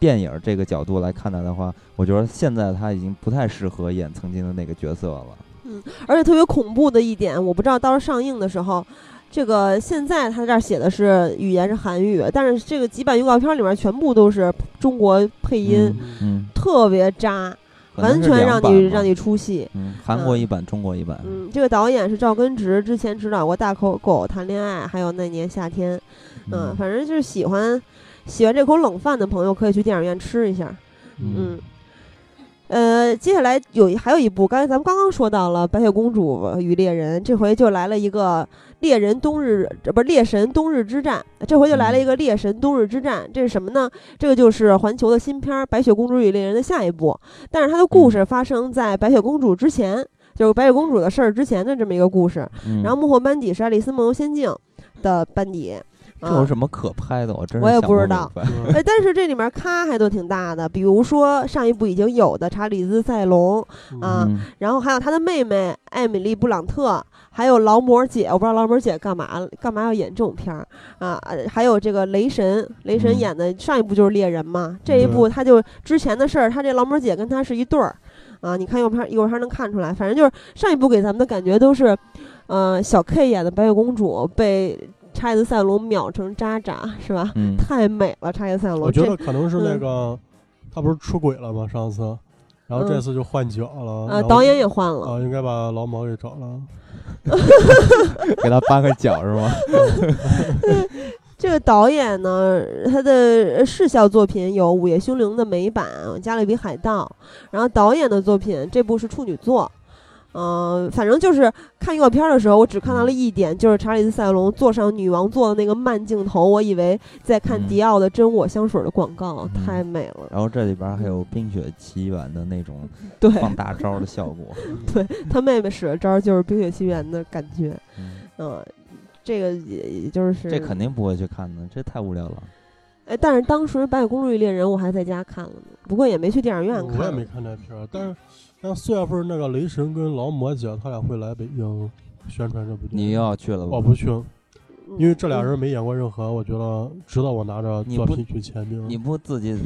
电影这个角度来看待的话，我觉得现在他已经不太适合演曾经的那个角色了。嗯而且特别恐怖的一点，我不知道到时候上映的时候，这个现在他这儿写的是语言是韩语，但是这个几版预告片里面全部都是中国配音，嗯嗯，特别渣，完全让你让你出戏。嗯，韩国嗯一版，中国一版。嗯，这个导演是赵根植，之前指导过《大口狗谈恋爱》，还有那年夏天。嗯，反正就是喜欢喜欢这口冷饭的朋友，可以去电影院吃一下。嗯，呃，接下来有一还有一部，刚才咱们刚刚说到了《白雪公主与猎人》，这回就来了一个猎人冬日，呃不是猎神冬日之战，这回就来了一个猎神冬日之战。这是什么呢？这个就是环球的新片儿《白雪公主与猎人》的下一部，但是它的故事发生在白雪公主之前，就是白雪公主的事儿之前的这么一个故事。嗯，然后幕后班底是《爱丽丝梦游仙境》的班底。啊这有什么可拍的？我真是我也不不知道 哎，但是这里面咖还都挺大的，比如说上一部已经有的查理兹·塞隆，啊嗯然后还有他的妹妹艾米丽·布朗特，还有劳模姐，我不知道劳模姐干嘛干嘛要演这种片儿啊？呃还有这个雷神，雷神嗯演的上一部就是猎人嘛，这一部他就之前的事儿，他这劳模姐跟他是一对儿啊。你看右边一会儿还能看出来，反正就是上一部给咱们的感觉都是，呃，小 K 演的白雪公主被查理兹·塞隆秒成渣渣，是吧？嗯，太美了，查理兹·塞隆。我觉得可能是那嗯个他不是出轨了吗？上次，然后这次就换角了。呃，然后导演也换了。啊，应该把劳模给找了。给他搬个脚是吗？这个导演呢，他的视效作品有《午夜凶铃》的美版《加勒比海盗》，然后导演的作品这部是处女作。嗯、反正就是看预告片的时候，我只看到了一点，就是查理兹·塞隆坐上女王座的那个慢镜头，我以为在看嗯迪奥的真我香水的广告，嗯太美了。然后这里边还有《冰雪奇缘》的那种，放大招的效果。对他妹妹使的招儿就是《冰雪奇缘》的感觉。嗯，嗯、这个也也就是这肯定不会去看的，这太无聊了。哎，但是当时《白雪公主与猎人》我还在家看了呢，不过也没去电影院看。我也没看那片儿，但是但四月份那个雷神跟劳模姐他俩会来北京宣传这部电影。你要去了吧？我不去，因为这俩人没演过任何，我觉得值得我拿着作品去签名。你不自己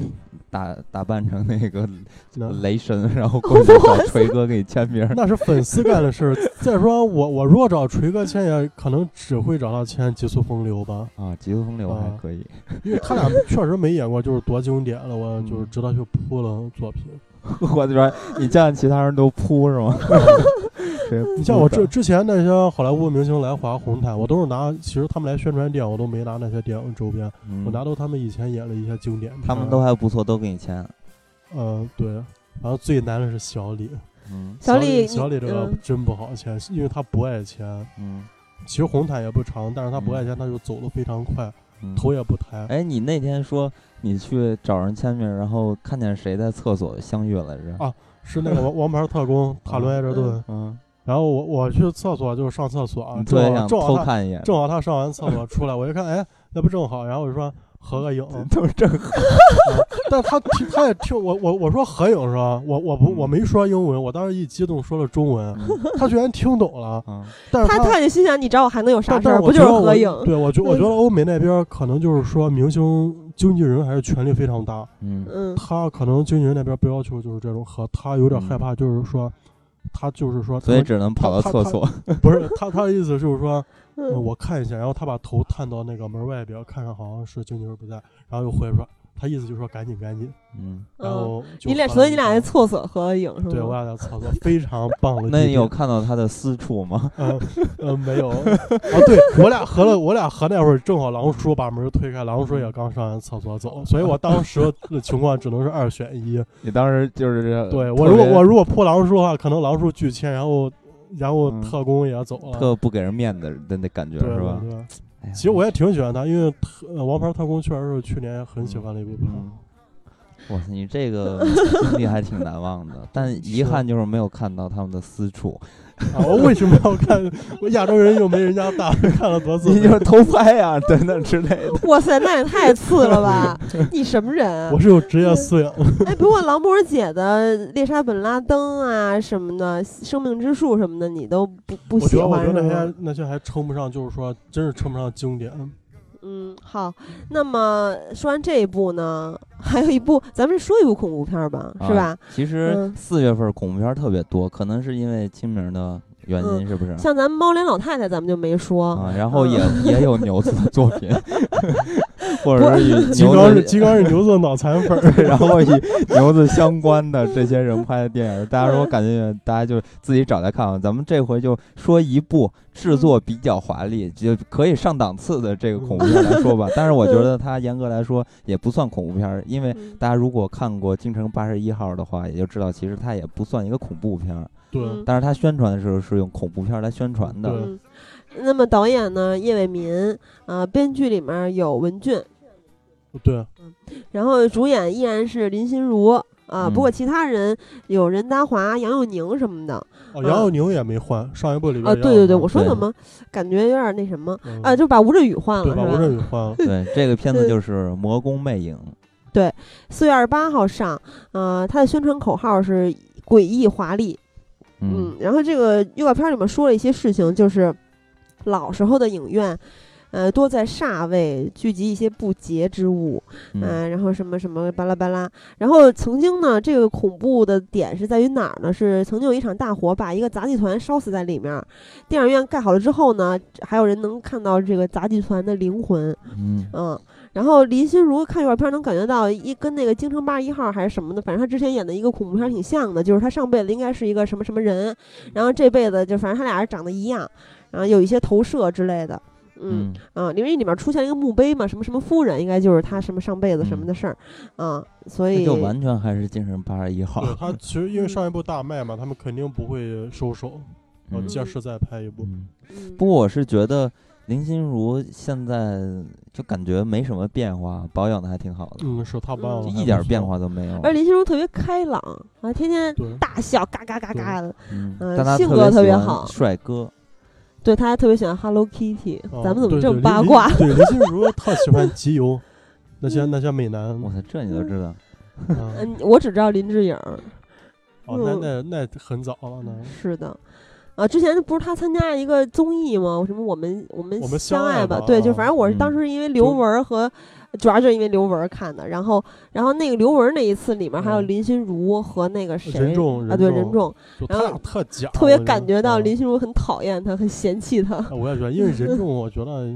打打扮成那个那雷神，然后过 去找锤哥给你签名？那是粉丝干的事儿。再说我我如果找锤哥签，也可能只会找他签《极速风流》吧，啊，极速风流还啊可以。因为他俩确实没演过，就是多经典了，我嗯就是值得去扑了作品。我就说你见其他人都扑是吗？谁你像我之之前那些好莱坞明星来华红毯，我都是拿，其实他们来宣传电影，我都没拿那些电影周边，嗯我拿都他们以前演的一些经典片。他们都还不错，都给你签。嗯对，然后最难的是小李，嗯小李你小李这个嗯真不好签，因为他不爱签。嗯其实红毯也不长，但是他不爱签，他就走的非常快，嗯。头也不抬。哎，你那天说你去找人签名，然后看见谁在厕所相遇来着？啊是那个王 王牌特工塔伦埃德顿，嗯，然后我我去厕所就是上厕所正好正好他偷看一眼，正好他上完厕所出来，我一看，哎，那不正好，然后我就说合个影，都是正好。但他听他也听我我我说合影是吧？我我不嗯我没说英文，我当时一激动说了中文，他居然听懂了，嗯但是他他就心想，你找我还能有啥事儿？不就是合影？对我觉 我觉得欧美那边可能就是说明星经纪人还是权力非常大，嗯嗯他可能经纪人那边不要求就是这种合，他有点害怕，就是说他就是说，所以只能跑到厕所。不是他他的意思就是说，呃嗯，我看一下，然后他把头探到那个门外边，看看好像是经纪人不在，然后又回来说，他意思就是说赶紧赶紧，嗯，然后就你俩，所以你俩在厕所合影是吗？对我俩在厕所非常棒的。那你有看到他的私处吗？呃嗯没有？啊，对我俩合了，我俩合那会儿正好狼叔把门推开，狼叔也刚上完厕所走，所以我当时的情况只能是二选一。你当时就是这对我如果我如果扑狼叔的话，可能狼叔拒签，然后然后嗯特工也走了。特不给人面子的那感觉是吧？对对哎其实我也挺喜欢他，因为特呃《王牌特工》确实是去年很喜欢的一部片。嗯，哇塞，你这个 经历还挺难忘的，但遗憾就是没有看到他们的私处。啊，我为什么要看？我亚洲人又没人家大，看了多次你就是偷拍呀、等等之类的。哇塞，那也太次了吧！你什么人啊我？是有职业素养。哎，不过劳模姐的猎杀本拉登啊什么的，生命之树什么的，你都不不我喜欢我觉得欢那些？那些还称不上，就是说真是称不上经典。嗯，好。那么说完这一部呢，还有一部，咱们说一部恐怖片儿吧，是吧啊？其实嗯四月份恐怖片特别多，可能是因为清明的原因，是不是？像咱们猫脸老太太，咱们就没说。啊，然后也嗯也有牛子的作品，或者是与牛金刚是，金刚是牛子脑残粉儿。然后以牛子相关的这些人拍的电影，大家说感觉大家就自己找来看啊。咱们这回就说一部制作比较华丽，就可以上档次的这个恐怖片来说吧。但是我觉得它严格来说也不算恐怖片儿，因为嗯大家如果看过《京城八十一号》的话，也就知道其实它也不算一个恐怖片儿，对，嗯但是它宣传的时候是用恐怖片儿来宣传的。那么导演呢，叶伟民，呃，编剧里面有文俊，对，然后主演依然是林心如啊，嗯不过其他人有任达华、杨佑宁什么的哦，杨佑宁也没换，上一部里边啊。对对对，我说怎么感觉有点那什么嗯啊？就把吴镇宇换了对，把吴是吧？镇宇换了。对，这个片子就是《魔宫魅影》。对四月二十八号上，呃，它的宣传口号是诡异华丽，嗯，然后这个预告片里面说了一些事情，就是老时候的影院，呃，多在煞位聚集一些不洁之物，嗯嗯、然后什么什么巴拉巴拉。然后曾经呢，这个恐怖的点是在于哪儿呢？是曾经有一场大火把一个杂技团烧死在里面，电影院盖好了之后呢，还有人能看到这个杂技团的灵魂，嗯嗯。然后林心如看预告片能感觉到一跟那个《京城八十一号》还是什么的，反正他之前演的一个恐怖片挺像的，就是他上辈子应该是一个什么什么人，然后这辈子就反正他俩人长得一样，然后有一些投射之类的，嗯嗯啊，因为里面出现一个墓碑嘛，什么什么夫人，应该就是他什么上辈子什么的事儿，啊，所以就完全还是精神八十一号。对他其实因为上一部大卖嘛，他们肯定不会收手，然后接势再拍一部。嗯，嗯不过我是觉得林心如现在就感觉没什么变化，保养的还挺好的，嗯，是他帮嗯就一点变。化都没有。而林心如特别开朗啊，天天，大笑，嘎嘎嘎嘎的，嗯，性格特别好帅哥。对，他还特别喜欢 Hello Kitty，哦咱们怎么这么八卦？对，林心如特喜欢集邮，那些那些美男。我操，这你都知道？啊 嗯，我只知道林志颖儿，哦，那那那很早了，呢是的，啊，之前不是他参加一个综艺吗？什么我们我们我们相相爱吧？对，就反正我是当嗯时因为刘雯儿和。主要就是因为刘雯儿看的，然后，然后那个刘雯儿那一次里面还有嗯林心如和那个谁啊，对任重然后俩特假，特别感觉到嗯林心如很讨厌他，很嫌弃他。啊我也觉得，因为任 重，我觉得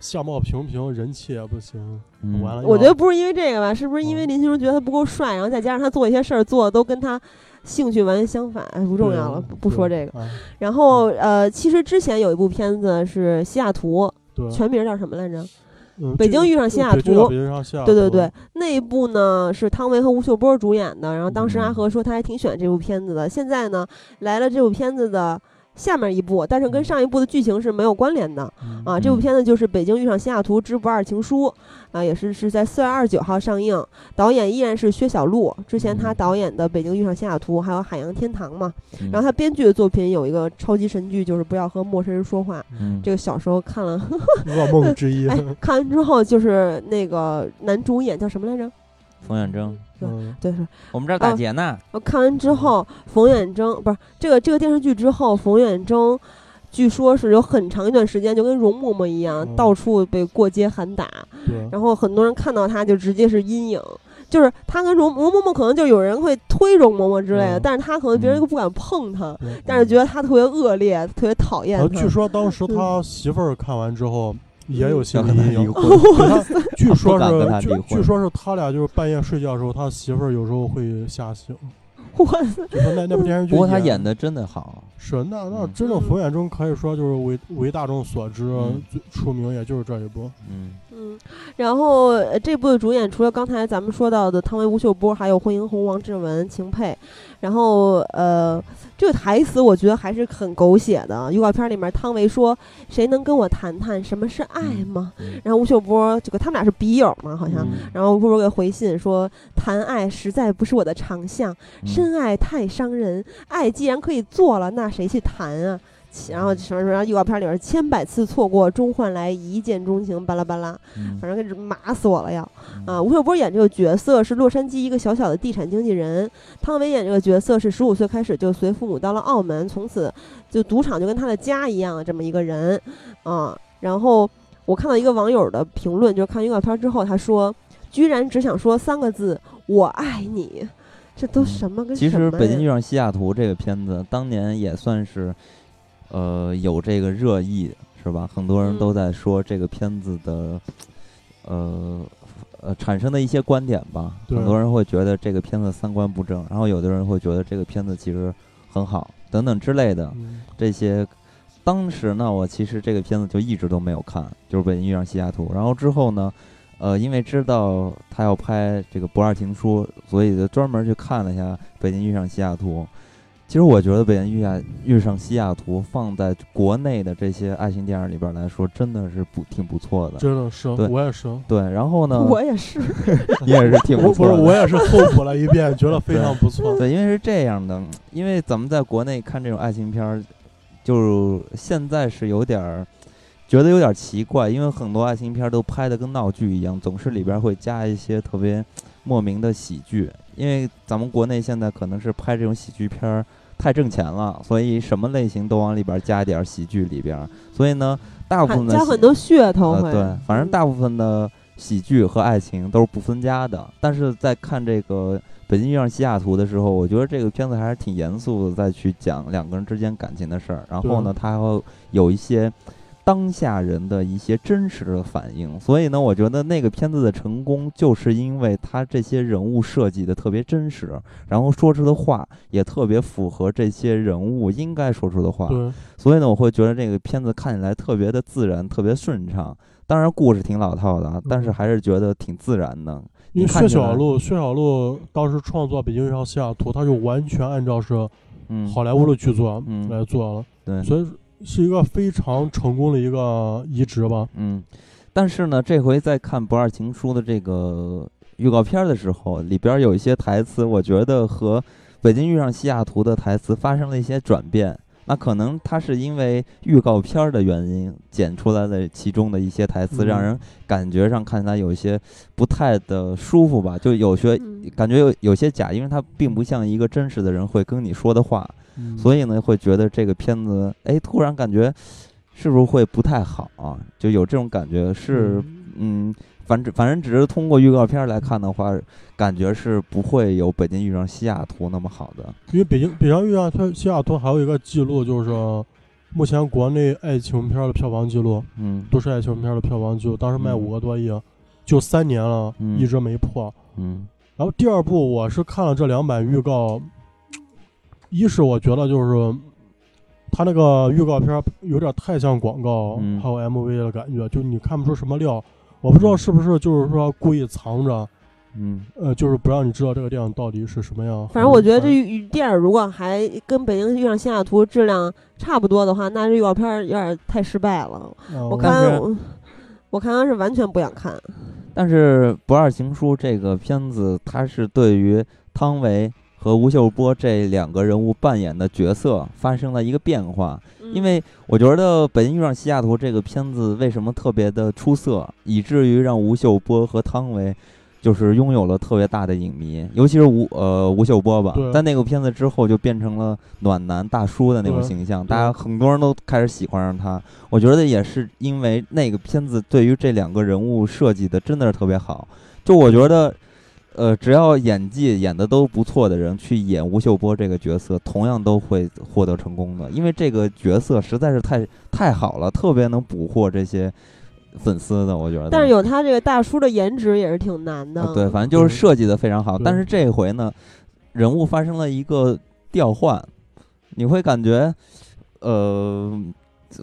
相貌平平，人气也不行。嗯完了，我觉得不是因为这个吧，是不是因为嗯林心如觉得他不够帅，然后再加上他做一些事儿做的都跟他兴趣完全相反，哎不重要了，不不说这个。个。啊然后呃，其实之前有一部片子是《西雅图》，，全名叫什么来着？嗯北京遇上西雅图对对对对，那一部呢是汤唯和吴秀波主演的，然后当时阿嗯和说他还挺喜欢这部片子的。现在呢来了这部片子的下面一部，但是跟嗯上一部的剧情是没有关联的。嗯啊，这部嗯片子就是《北京遇上西雅图之不二情书》，啊，也是是在四月二十九号上映，导演依然是薛晓路，之前他嗯导演的《北京遇上西雅图》还有《海洋天堂》嘛，嗯然后他编剧的作品有一个超级神剧，就是不要和陌生人说话。嗯这个小时候看了，噩梦之一。哎，看完之后就是那个男主演叫什么来着？冯远征，嗯，对，是我们这儿打劫呢。我看完之后，冯远征不是这个这个电视剧之后，冯远征据说是有很长一段时间就跟容嬷嬷一样，嗯到处被过街喊打，对，然后很多人看到他就直接是阴影。就是他跟容容嬷嬷可能就有人会推容嬷嬷之类的，嗯但是他可能别人嗯都不敢碰他，对但是觉得他特别恶劣，特别讨厌据说当时他媳妇儿看完之后也有心理阴影。他 据说是离婚据据说是他俩就是半夜睡觉的时候，他媳妇儿有时候会吓醒。就是那那部电视剧，不过他演的真的好。是那那嗯真正冯远征可以说就是为为大众所知嗯最出名，也就是这一部。嗯嗯，然后呃这部的主演除了刚才咱们说到的汤唯、吴秀波，还有惠英红、王志文、秦沛。然后呃，这个台词我觉得还是很狗血的。预告片里面汤唯说：“谁能跟我谈谈什么是爱吗？”嗯然后吴秀波这个他们俩是笔友嘛，好像。嗯然后吴秀波给回信说：“谈爱实在不是我的长项，嗯深爱太伤人。爱既然可以做了，那谁去谈啊？”然后什么什么预告片里边千百次错过，终换来一见钟情，巴拉巴拉，嗯反正给麻死我了要。啊，嗯吴秀波演这个角色是洛杉矶一个小小的地产经纪人，汤唯演这个角色是十五岁开始就随父母到了澳门，从此就赌场就跟他的家一样的这么一个人啊。然后我看到一个网友的评论，就是看预告片之后，他说居然只想说三个字“我爱你”，这都嗯什么跟其实《北京遇上西雅图》这个片子当年也算是，呃，有这个热议，是吧？很多人嗯都在说这个片子的，呃呃产生的一些观点吧。很多人会觉得这个片子三观不正，然后有的人会觉得这个片子其实很好，等等之类的嗯这些。当时呢，我其实这个片子就一直都没有看，就是《北京遇上西雅图》。然后之后呢，呃，因为知道他要拍这个《不二情书》，所以就专门去看了一下《北京遇上西雅图》。其实我觉得《北京遇下遇上西雅图》放在国内的这些爱情电影里边来说，真的是不挺不错的。真的是，对我也是，对，然后呢，我也是，你也是挺我不是不错。我也是后补了一遍，觉得非常不错。对，因为是这样的，因为咱们在国内看这种爱情片儿，就现在是有点儿觉得有点奇怪，因为很多爱情片儿都拍的跟闹剧一样，总是里边儿会加一些特别莫名的喜剧。因为咱们国内现在可能是拍这种喜剧片儿太挣钱了，所以什么类型都往里边儿加点儿喜剧里边儿，所以呢，大部分加很多噱头。呃，对，反正嗯大部分的喜剧和爱情都是不分家的。但是在看这个《北京遇上西雅图》的时候，我觉得这个片子还是挺严肃的，再去讲两个人之间感情的事儿。然后呢，对它还会有一些当下人的一些真实的反应。所以呢，我觉得那个片子的成功，就是因为他这些人物设计的特别真实，然后说出的话也特别符合这些人物应该说出的话。对，所以呢，我会觉得这个片子看起来特别的自然，特别顺畅。当然，故事挺老套的啊，但是嗯还是觉得挺自然的。因为薛小璐，薛小璐当时创作《北京遇上西雅图》，他就完全按照是嗯，好莱坞的剧作嗯来做了，对，所以是一个非常成功的一个移植吧。嗯，但是呢，这回在看《不二情书》的这个预告片的时候，里边有一些台词，我觉得和《北京遇上西雅图》的台词发生了一些转变。那可能它是因为预告片儿的原因剪出来的其中的一些台词，让嗯人感觉上看起来有一些不太的舒服吧，就有些嗯感觉有有些假，因为它并不像一个真实的人会跟你说的话。嗯所以呢会觉得这个片子，哎，突然感觉是不是会不太好啊？就有这种感觉是，嗯，反正反正只是通过预告片来看的话，感觉是不会有《北京遇上西雅图》那么好的。因为北京北京遇上西雅图还有一个记录，就是目前国内爱情片的票房记录，嗯都市爱情片的票房记录，当时卖嗯五个多亿，就三年了，嗯一直没破。嗯然后第二部我是看了这两版预告，一是我觉得就是他那个预告片有点太像广告，嗯还有 MV 的感觉，就你看不出什么料。我不知道是不是就是说故意藏着，嗯呃，就是不让你知道这个电影到底是什么样。反正我觉得这电影如果还跟《北京遇上西雅图》质量差不多的话，那这预告片儿有点太失败了。嗯我看我我看完是完全不想看。但是《不二情书》这个片子，它是对于汤唯和吴秀波这两个人物扮演的角色发生了一个变化。因为我觉得《北京遇上西雅图》这个片子为什么特别的出色，以至于让吴秀波和汤唯就是拥有了特别大的影迷，尤其是吴呃吴秀波吧对，在那个片子之后就变成了暖男大叔的那种形象，大家很多人都开始喜欢上他。我觉得也是因为那个片子对于这两个人物设计的真的是特别好，就我觉得。呃，只要演技演的都不错的人去演吴秀波这个角色，同样都会获得成功的，因为这个角色实在是太太好了，特别能捕获这些粉丝的，我觉得。但是有他这个大叔的颜值也是挺难的。啊，对，反正就是设计的非常好。对但是这回呢，人物发生了一个调换，你会感觉，呃，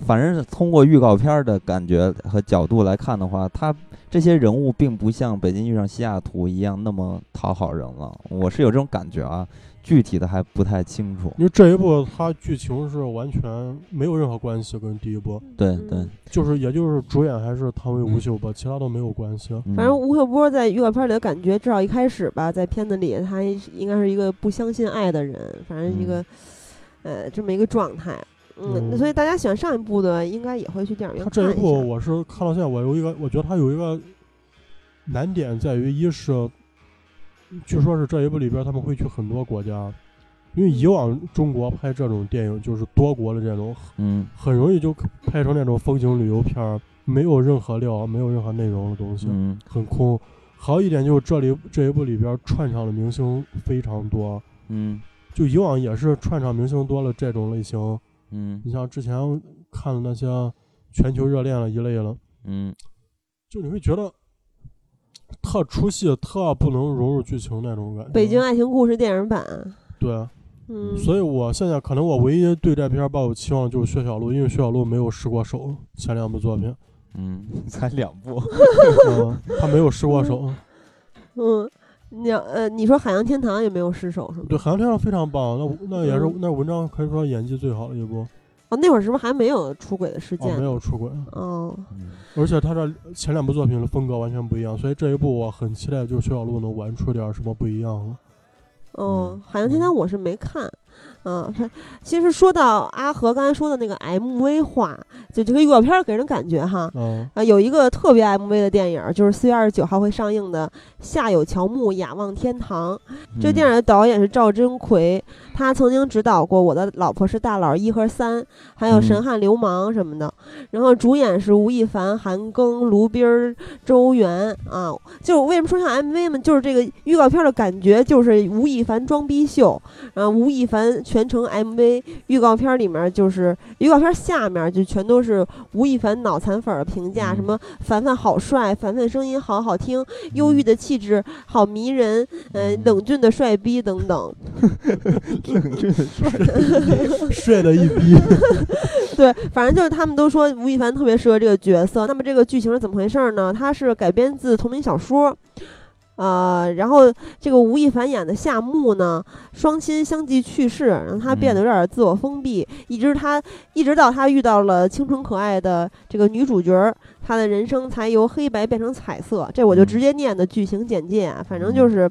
反正是通过预告片儿的感觉和角度来看的话，他这些人物并不像《北京遇上西雅图》一样那么讨好人了。我是有这种感觉啊，具体的还不太清楚。因为这一部它剧情是完全没有任何关系，跟第一部对对嗯，就是也就是主演还是汤唯、吴秀波，其他都没有关系。嗯反正吴秀波在预告片里的感觉，至少一开始吧，在片子里他应该是一个不相信爱的人，反正一个、呃这么一个状态。嗯，嗯所以大家喜欢上一部的，应该也会去电影院看一下。他这一部我是看到现在，我有一个，我觉得他有一个难点在于，一是据说是这一部里边他们会去很多国家，因为以往中国拍这种电影就是多国的这种，嗯很容易就拍成那种风景旅游片儿，没有任何料，没有任何内容的东西，嗯很空。还有一点就是这里这一部里边串场的明星非常多，嗯就以往也是串场明星多了这种类型，嗯你像之前看的那些全球热恋了一类了。嗯就你会觉得特出戏、特不能融入剧情那种感觉。北京爱情故事电影版，对，嗯，所以我现在可能我唯一对这片抱有期望就是薛晓路，因为薛晓路没有失过手，前两部作品，嗯，才两部。嗯，他没有失过手。嗯，你呃，你说《海洋天堂》也没有失手是吗？对，《海洋天堂》非常棒，那那也是嗯那文章可以说演技最好的一部，哦，那会儿是不是还没有出轨的事哦，件？没有出轨，哦，嗯。而且他这前两部作品的风格完全不一样，所以这一部我很期待，就是薛小璐能玩出点什么不一样的。哦，嗯海洋天堂我是没看，嗯，它其实说到阿和刚才说的那个 MV 化，就这个预告片儿给人感觉哈，嗯，啊，有一个特别 MV 的电影儿，就是四月二十九号会上映的《夏有乔木，雅望天堂》。这嗯电影的导演是赵真奎，他曾经指导过《我的老婆是大佬》一和三，还有《神嗯汉流氓》什么的。然后主演是吴亦凡、韩庚、卢斌儿、周元啊。就为什么说像 MV 呢？就是这个预告片的感觉，就是吴亦凡装逼秀，然后吴亦凡全程 MV 预告片里面就是预告片下面就全都是吴亦凡脑残粉儿的评价，嗯什么凡凡好帅，凡凡声音好好听，忧郁的气质好迷人，呃，嗯冷峻的帅逼等等。冷峻的帅。帅的一逼。对，反正就是他们都说吴亦凡特别适合这个角色。那么这个剧情是怎么回事呢？它是改编自同名小说。呃，然后这个吴亦凡演的夏木呢，双亲相继去世，让他变得有点自我封闭，一直他一直到他遇到了清纯可爱的这个女主角儿，他的人生才由黑白变成彩色。这我就嗯直接念的剧情简介啊，反正就是，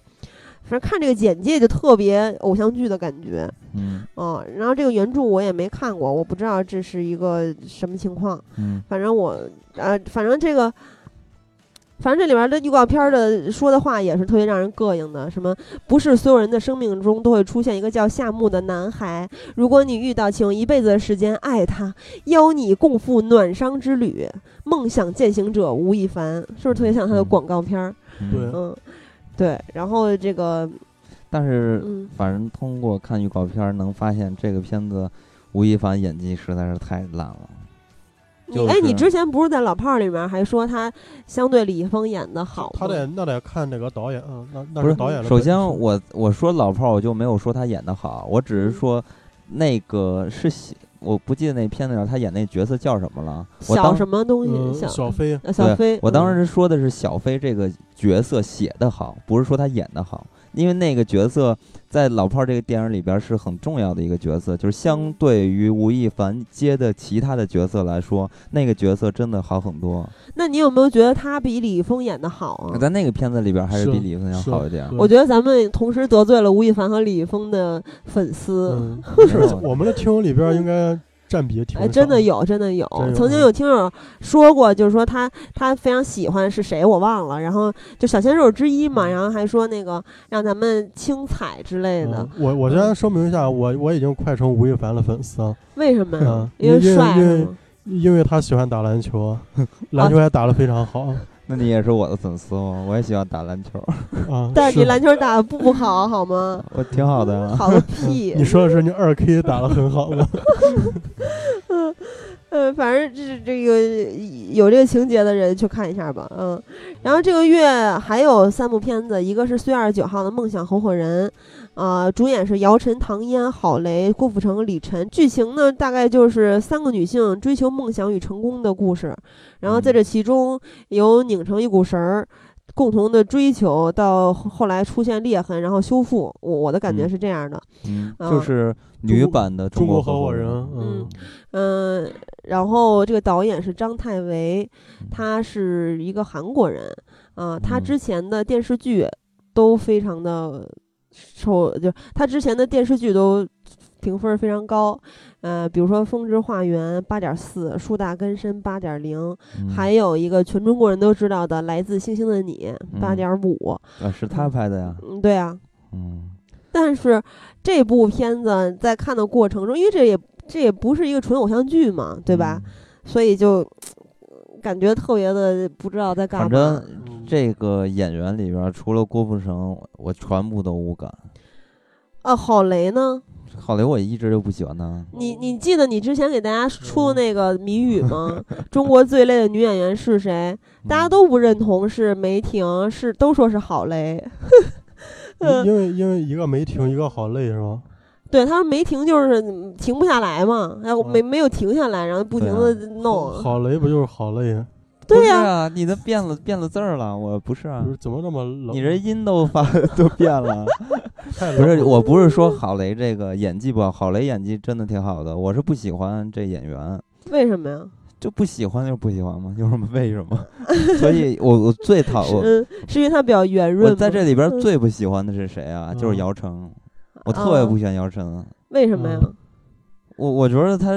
反正看这个简介就特别偶像剧的感觉。嗯哦，然后这个原著我也没看过，我不知道这是一个什么情况。嗯反正我呃，反正这个反正这里边的预告片的说的话也是特别让人膈应的，什么不是所有人的生命中都会出现一个叫夏目的男孩，如果你遇到，请用一辈子的时间爱他，邀你共赴暖伤之旅，梦想践行者吴亦凡，是不是特别像他的嗯广告片对嗯，对，然后这个，但是嗯，反正通过看预告片儿能发现，这个片子吴亦凡演技实在是太烂了。就你哎，你之前不是在老炮儿里面还说他相对李易峰演的好吗？他得那得看那个导演，嗯，那那不是导演的首先我我说老炮儿，我就没有说他演的好，我只是嗯说那个是喜我不记得那片子上他演那角色叫什么了。我小当什么东西？嗯小小飞，呃小飞，我当嗯时说的是小飞这个角色写的好，不是说他演的好，因为那个角色在老炮儿这个电影里边是很重要的一个角色，就是相对于吴亦凡接的其他的角色来说，那个角色真的好很多。那你有没有觉得他比李易峰演的好啊？在那个片子里边还是是比李易峰要好一点。我觉得咱们同时得罪了吴亦凡和李易峰的粉丝。嗯，是我们的听友里边应该占比挺哎，少真的有，真的有。曾经有听友说过，就是说他他非常喜欢是谁，我忘了。然后就小鲜肉之一嘛，然后还说那个让咱们青彩之类的。嗯我我先说明一下，我我已经快成吴亦凡的粉丝了，为什么呀嗯？因为帅因为？因为他喜欢打篮球，篮球还打得非常好那你也是我的粉丝吗？我也喜欢打篮球，啊。但是你篮球打的不好，好吗？我挺好的呀。好个屁！你说的是你二 K 打得很好吗？嗯嗯，反正这这个有这个情节的人去看一下吧，嗯。然后这个月还有三部片子，一个是四月二十九号的《梦想合伙人》，啊，主演是姚晨、唐嫣、郝蕾、郭富城、李晨。剧情呢，大概就是三个女性追求梦想与成功的故事，然后在这其中有拧成一股绳儿。共同的追求到后后来出现裂痕，然后修复。我我的感觉嗯是这样的，嗯，啊就是女版的中国国合伙人，人。嗯，嗯，然后这个导演是张太维，嗯他是一个韩国人啊、他嗯之前的电视剧都非常的受，就他之前的电视剧都评分非常高，呃，比如说《风之化缘》八点四，《树大根深》八点零，嗯还有一个全中国人都知道的《来自星星的你》八嗯点五，啊，是他拍的呀。嗯，对啊，嗯但是这部片子在看的过程中，因为这也这也不是一个纯偶像剧嘛，对吧？？所以就感觉特别的不知道在干嘛反嘛。正这个演员里边，除了郭富城，我全部都无感。啊，郝蕾呢？郝蕾我一直就不喜欢他。你你记得你之前给大家出嗯的那个谜语吗？中国最累的女演员是谁？大家嗯都不认同是梅婷，是都说是郝蕾。嗯 因为因为一个梅婷，一个好累是吗？对，他说梅婷就是嗯停不下来嘛，然后嗯没没有停下来，然后不停的弄。好雷不就是好累？对呀、啊，你的变了变了字儿了，我不是啊不。是怎么那么冷？你这音都发 都变了不是，我不是说郝蕾这个演技不好，郝蕾演技真的挺好的，我是不喜欢这演员，为什么呀？就不喜欢就不喜欢嘛，有什么为什么？所以我我最讨我嗯，是因为她比较圆润。我在这里边嗯最不喜欢的是谁啊？就是嗯姚晨，我特别啊不喜欢姚晨，为什么呀？嗯我我觉得他，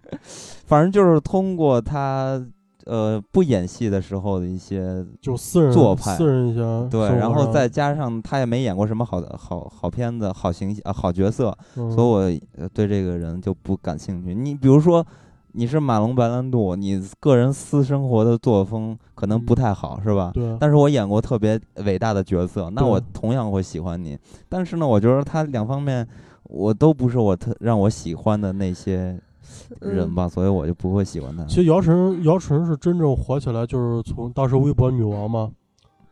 反正就是通过他呃不演戏的时候的一些就私人做派私人一些对，然后再加上他也没演过什么好的好好片子、好形象、啊好角色，嗯所以我呃对这个人就不感兴趣。你比如说，你是马龙白兰度，你个人私生活的作风可能不太好，是吧？对但是我演过特别伟大的角色，那我同样会喜欢你。但是呢，我觉得他两方面我都不是我特让我喜欢的那些人嗯吧，所以我就不会喜欢他。其实姚晨姚晨是真正火起来，就是从当时微博女王嘛，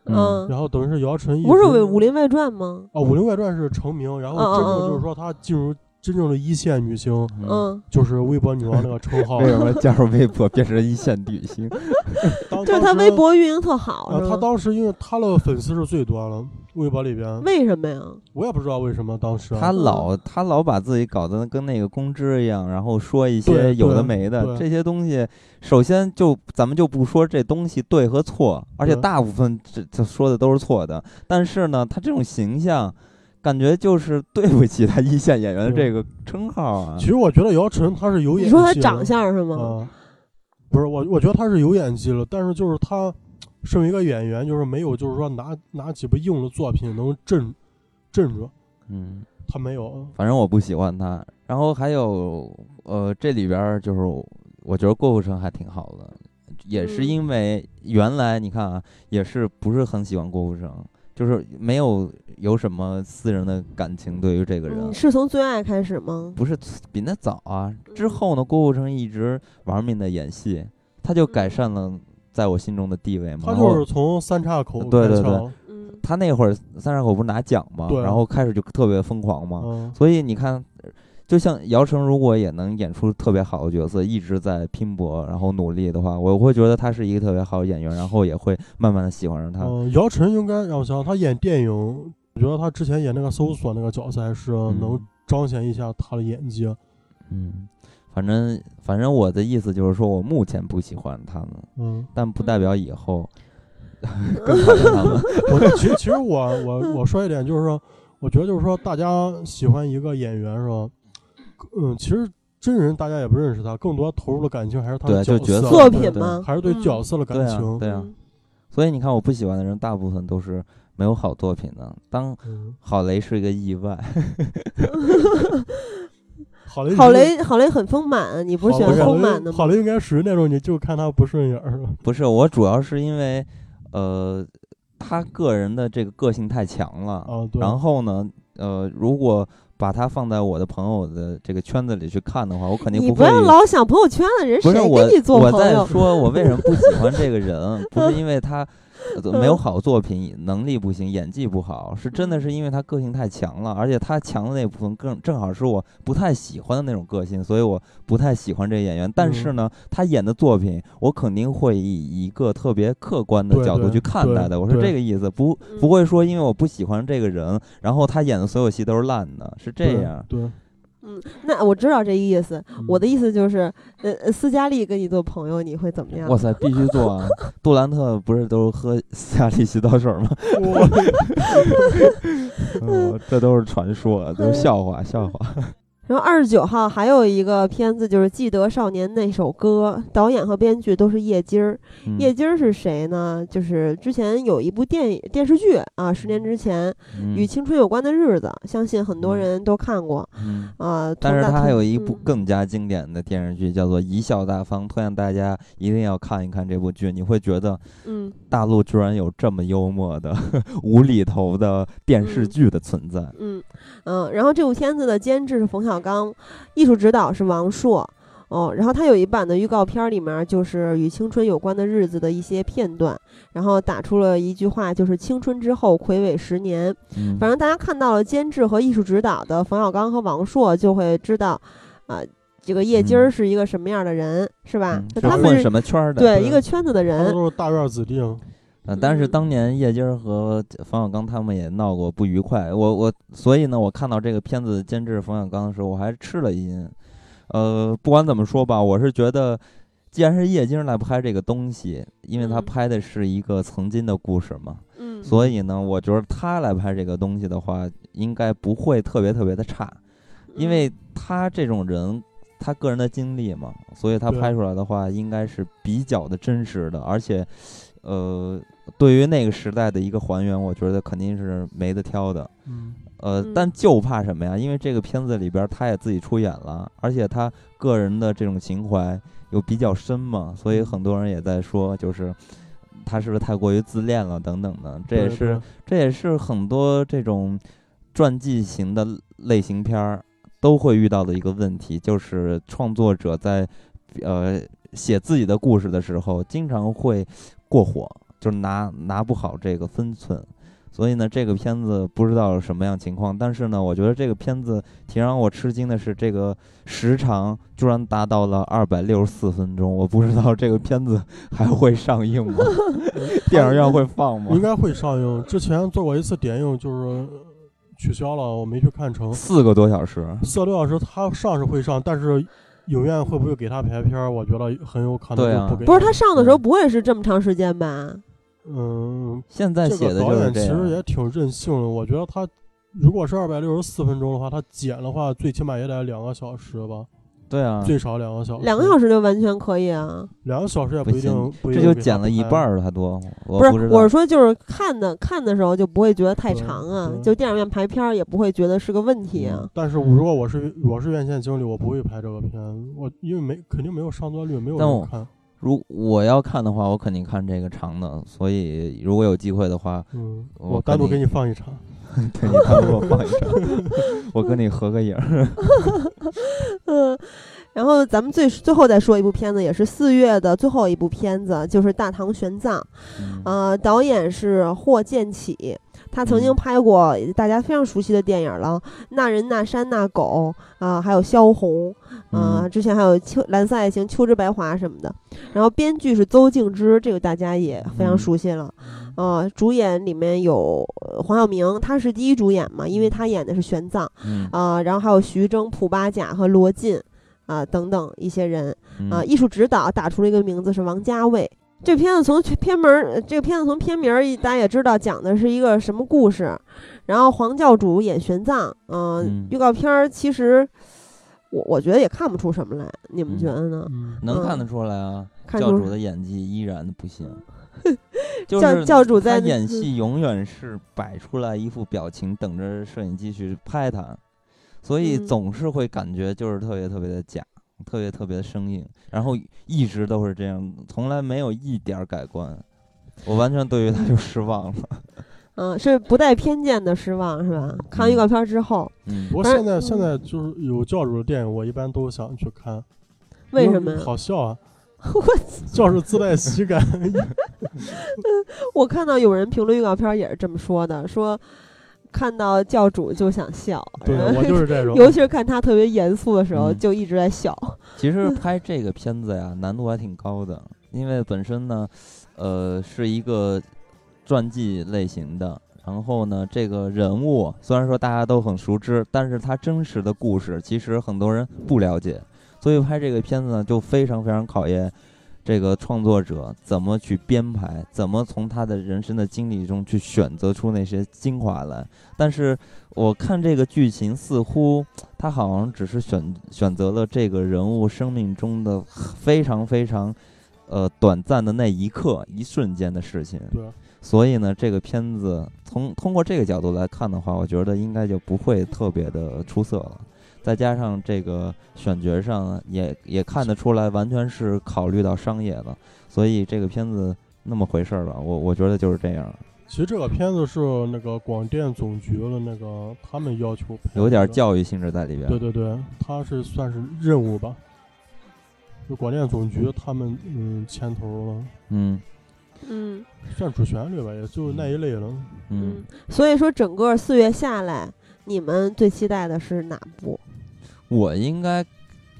嗯，然后等于是姚晨一不是直《武林外传》吗？啊，《武林外传》是成名，然后真正嗯就是说她进入真正的一线女星，嗯，嗯，就是微博女王那个称号。为什么加入微博变成一线女星？就是她微博运营特好，啊，是吗？她当时因为她的粉丝是最多了，微博里边，为什么呀？我也不知道为什么当时她老她老把自己搞得跟那个公知一样，然后说一些有的没的这些东西。首先就咱们就不说这东西对和错，而且大部分这这说的都是错的。但是呢，她这种形象，感觉就是对不起他一线演员的这个称号啊其。实我觉得姚晨她是有演技的。你说她长相是吗？啊，不是我，我觉得她是有演技了，但是就是她身为一个演员，就是没有就是说拿拿几部硬的作品能镇镇住，嗯，他没有。反正我不喜欢他。然后还有呃，这里边儿就是我觉得郭富城还挺好的，也是嗯因为原来你看啊，也是不是很喜欢郭富城，就是没有有什么私人的感情对于这个人。嗯，是从最爱开始吗？不是比那早啊。之后呢，郭富城一直玩命的演戏，他就改善了在我心中的地位嘛。他然后就是从三岔口对对开窍嗯他那会儿三岔口不是拿奖嘛，然后开始就特别疯狂嘛。嗯，所以你看，就像姚晨如果也能演出特别好的角色，一直在拼搏，然后努力的话，我会觉得他是一个特别好的演员，然后也会慢慢的喜欢上他。嗯，姚晨应该让我想，他演电影，我觉得他之前演那个搜索那个角色还是能嗯彰显一下他的演技。嗯，反正反正我的意思就是说我目前不喜欢他们，嗯，但不代表以后 更讨厌他们。我其实其实我我我说一点就是说，我觉得就是说大家喜欢一个演员是吧？嗯，其实真人大家也不认识他，更多投入的感情还是他的对就角色作品吗？还是对嗯角色的感对啊情。对啊嗯所以你看，我不喜欢的人大部分都是没有好作品的。当嗯，郝雷是一个意外 郝雷郝雷，郝雷很丰满，你不是喜欢丰满的吗？郝雷应该属于那种你就看他不顺眼儿。不是我主要是因为，呃，他个人的这个个性太强了。啊，对。然后呢，呃，如果把他放在我的朋友的这个圈子里去看的话，我肯定你不会。要老想朋友圈了人，谁不是我跟你做我朋友？在说，我为什么不喜欢这个人，不是因为他呃没有好作品，能力不行，演技不好，是真的是因为他个性太强了，而且他强的那部分更正好是我不太喜欢的那种个性，所以我不太喜欢这个演员。但是呢，他演的作品，我肯定会以一个特别客观的角度去看待的。我是这个意思，不嗯不会说因为我不喜欢这个人，然后他演的所有戏都是烂的，是这对样。对，嗯，那我知道这意思。我的意意思就是，呃，呃斯嘉丽跟你做朋友，你会怎么样？哇塞，必须做啊！杜兰特不是都喝斯嘉丽洗澡水吗？这都是传说，都是笑话，笑话。然后二十九号还有一个片子，就是《记得少年那首歌》，导演和编剧都是叶金儿。嗯叶金儿是谁呢？就是之前有一部电影电视剧啊，十年之前嗯与青春有关的日子，相信很多嗯人都看过嗯，啊。但是他还有一部嗯更加经典的电视剧，叫做《贻笑大方》，推荐大家一定要看一看这部剧。你会觉得嗯大陆居然有这么幽默的、无厘头的电视嗯剧的存在。嗯嗯，然后这部片子的监制是冯小刚，艺术指导是王朔。哦，然后他有一版的预告片儿里面就是与青春有关的日子的一些片段，然后打出了一句话，就是青春之后魁违十年。嗯，反正大家看到了监制和艺术指导的冯小刚和王朔，就会知道，啊、这个叶金儿嗯是一个什么样的人，是吧他们是什么圈儿的？对对一个圈子的人，都是大院子弟。嗯，但是嗯当年叶金儿和冯小刚他们也闹过不愉快，我我所以呢，我看到这个片子监制冯小刚的时候，我还吃了一惊。呃，不管怎么说吧，我是觉得，既然是叶金儿来拍这个东西，因为他嗯拍的是一个曾经的故事嘛，嗯，所以呢，我觉得他来拍这个东西的话，应该不会特别特别的差，因为他这种人。他个人的经历嘛，所以他拍出来的话，应该是比较的真实的，而且，呃，对于那个时代的一个还原，我觉得肯定是没得挑的。嗯，呃嗯，但就怕什么呀？因为这个片子里边他也自己出演了，而且他个人的这种情怀又比较深嘛，所以很多人也在说，就是他是不是太过于自恋了等等的。这也是这也是很多这种传记型的类型片儿都会遇到的一个问题，就是创作者在呃写自己的故事的时候，经常会过火，就是拿拿不好这个分寸。所以呢，这个片子不知道什么样情况，但是呢，我觉得这个片子挺让我吃惊的是，这个时长居然达到了二百六十四分钟。我不知道这个片子还会上映吗？电影院会放吗应？该会上映。之前做过一次点映，就是取消了，我没去看成。四个多小时，四个多小时，它上是会上，但是影院会不会给他排片儿？我觉得很有可能对啊就不给。不是他上的时候不会是这么长时间吧？嗯，现在这写的就是个导演其。实也挺任性的。我觉得他如果是二百六十四分钟的话，他剪的话最起码也得两个小时吧。对啊，最少两个小时。两个小时就完全可以啊。两个小时也不一定行，不一这就减了一半儿了，还多。我不是，我是说，就是看的看的时候就不会觉得太长啊，就电影院排片儿也不会觉得是个问题啊。但是如果我是我是院线经理，我不会拍这个片，我因为没肯定没有上座率，没有但我人看。如我要看的话，我肯定看这个长的。所以如果有机会的话，我单独给你放一场。对你单独给我放一张，我跟你合个影儿。嗯，然后咱们最最后再说一部片子，也是四月的最后一部片子，就是《大唐玄奘》。嗯呃，导演是霍建起，他曾经嗯拍过大家非常熟悉的电影了，《那人那山那狗》啊、还有萧红啊、嗯之前还有秋蓝色爱情、秋之白华什么的。然后编剧是邹静之，这个大家也非常嗯熟悉了。呃，主演里面有呃黄晓明，他是第一主演嘛，因为他演的是玄奘嗯啊、然后还有徐峥、蒲巴甲和罗晋啊、等等一些人。啊，嗯艺术指导打出了一个名字是王家卫。这片子从片名儿，呃这个片子从片名大家也知道讲的是一个什么故事。然后黄教主演玄奘，嗯、嗯预告片儿其实我我觉得也看不出什么来，你们嗯觉得呢？嗯，嗯能看得出来啊，教主的演技依然不行。就教是教主在演戏永远是摆出来一副表情，等着摄影机去拍他，所以嗯总是会感觉就是特别特别的假，特别特别的生硬，然后一直都是这样，从来没有一点儿改观。我完全对于他就失望了。嗯、是不带偏见的失望是吧？看完预告片儿之后，嗯不过现在现在就是有教主的电影，我一般都想去看。为什么？好笑啊！我教主自带喜感。我看到有人评论预告片儿也是这么说的，说看到教主就想笑，对 我就是这种。尤其是看他特别严肃的时候，嗯就一直在笑。其实拍这个片子呀，难度还挺高的，因为本身呢，呃，是一个传记类型的。然后呢，这个人物虽然说大家都很熟知，但是他真实的故事其实很多人不了解，所以拍这个片子呢，就非常非常考验这个创作者怎么去编排，怎么从他的人生的经历中去选择出那些精华来。但是我看这个剧情，似乎他好像只是选选择了这个人物生命中的非常非常呃短暂的那一刻、一瞬间的事情。对，所以呢，这个片子从通过这个角度来看的话，我觉得应该就不会特别的出色了。再加上这个选角上也也看得出来，完全是考虑到商业的，所以这个片子那么回事儿吧。我我觉得就是这样，其实这个片子是那个广电总局的那个他们要求，有点教育性质在里边。对对对，他是算是任务吧。就广电总局他们嗯牵头了，嗯嗯算主旋律吧，也就那一类了。嗯，嗯，所以说整个四月下来，你们最期待的是哪部？我应该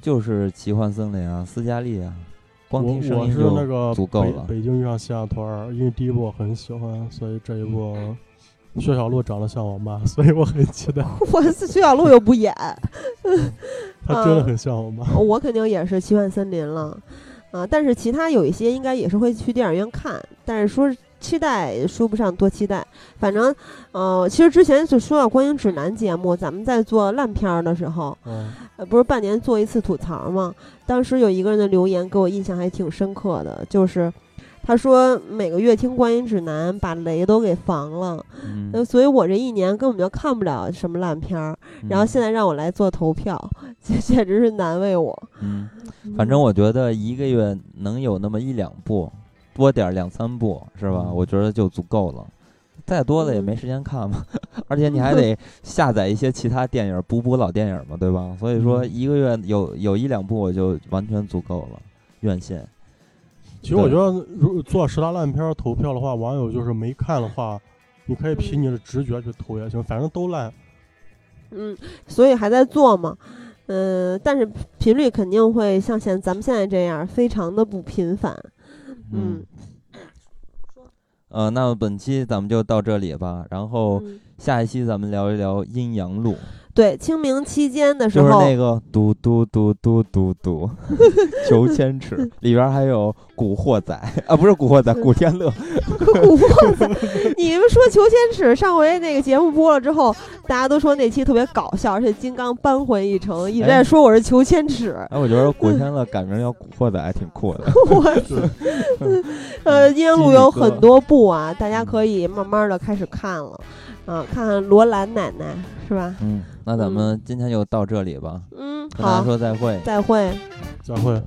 就是奇幻森林啊，斯嘉丽啊，光听声音就足够了北北京遇上西雅图二，因为第一部我很喜欢，所以这一部 薛晓璐长得像我妈，所以我很期待。我是徐小璐又不演，她真的很像我妈。我肯定也是奇幻森林了，啊，但是其他有一些应该也是会去电影院看，但是说期待说不上多期待，反正，呃，其实之前就说到观影指南节目，咱们在做烂片儿的时候，嗯，呃，不是半年做一次吐槽吗？当时有一个人的留言给我印象还挺深刻的，就是他说每个月听观影指南把雷都给防了，嗯。呃，所以我这一年根本就看不了什么烂片儿，然后现在在让我来做投票，简简直是难为我。嗯，反正我觉得一个月能有那么一两部，多点儿两三部是吧？嗯我觉得就足够了。再多的也没嗯时间看嘛，而且你还得下载一些其他电影补补老电影嘛，对吧？所以说嗯一个月有有一两部我就完全足够了，院线。其实我觉得，如做十大烂片儿投票的话，网友就是没看的话，你可以凭你的直觉去投也行，反正都烂。嗯，所以还在做嘛，嗯、但是频率肯定会像现咱们现在这样，非常的不频繁。嗯。呃，那么本期咱们就到这里吧，然后嗯，下一期咱们聊一聊阴阳路。对，清明期间的时就是候，那个嘟嘟嘟嘟嘟嘟，求千尺里边还有古惑仔啊，不是古惑仔，古天乐，古惑仔，你们说求千尺上回那个节目播了之后，大家都说那期特别搞笑，而且金刚扳回一城，一直在哎说我是求千尺。哎，我觉得古天乐改名叫古惑仔还挺酷的。我呃，阴阳路有很多部啊，大家可以慢慢的开始看了，啊，看看罗兰奶奶是吧？嗯，那咱们今天就到这里吧。嗯，好，说再会，再会，再会。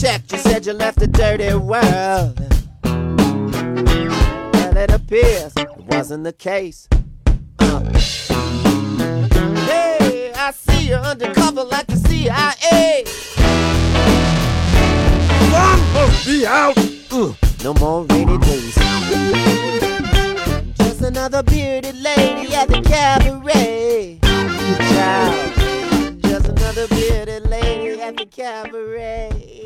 Checked, you said you left a dirty world. Well, it appears it wasn't the case. Uh. Hey, I see you undercover like the CIA. Sun must be out. Ugh, no more rainy days. Just another bearded lady at the cabaret. Child, just another bearded lady at the cabaret.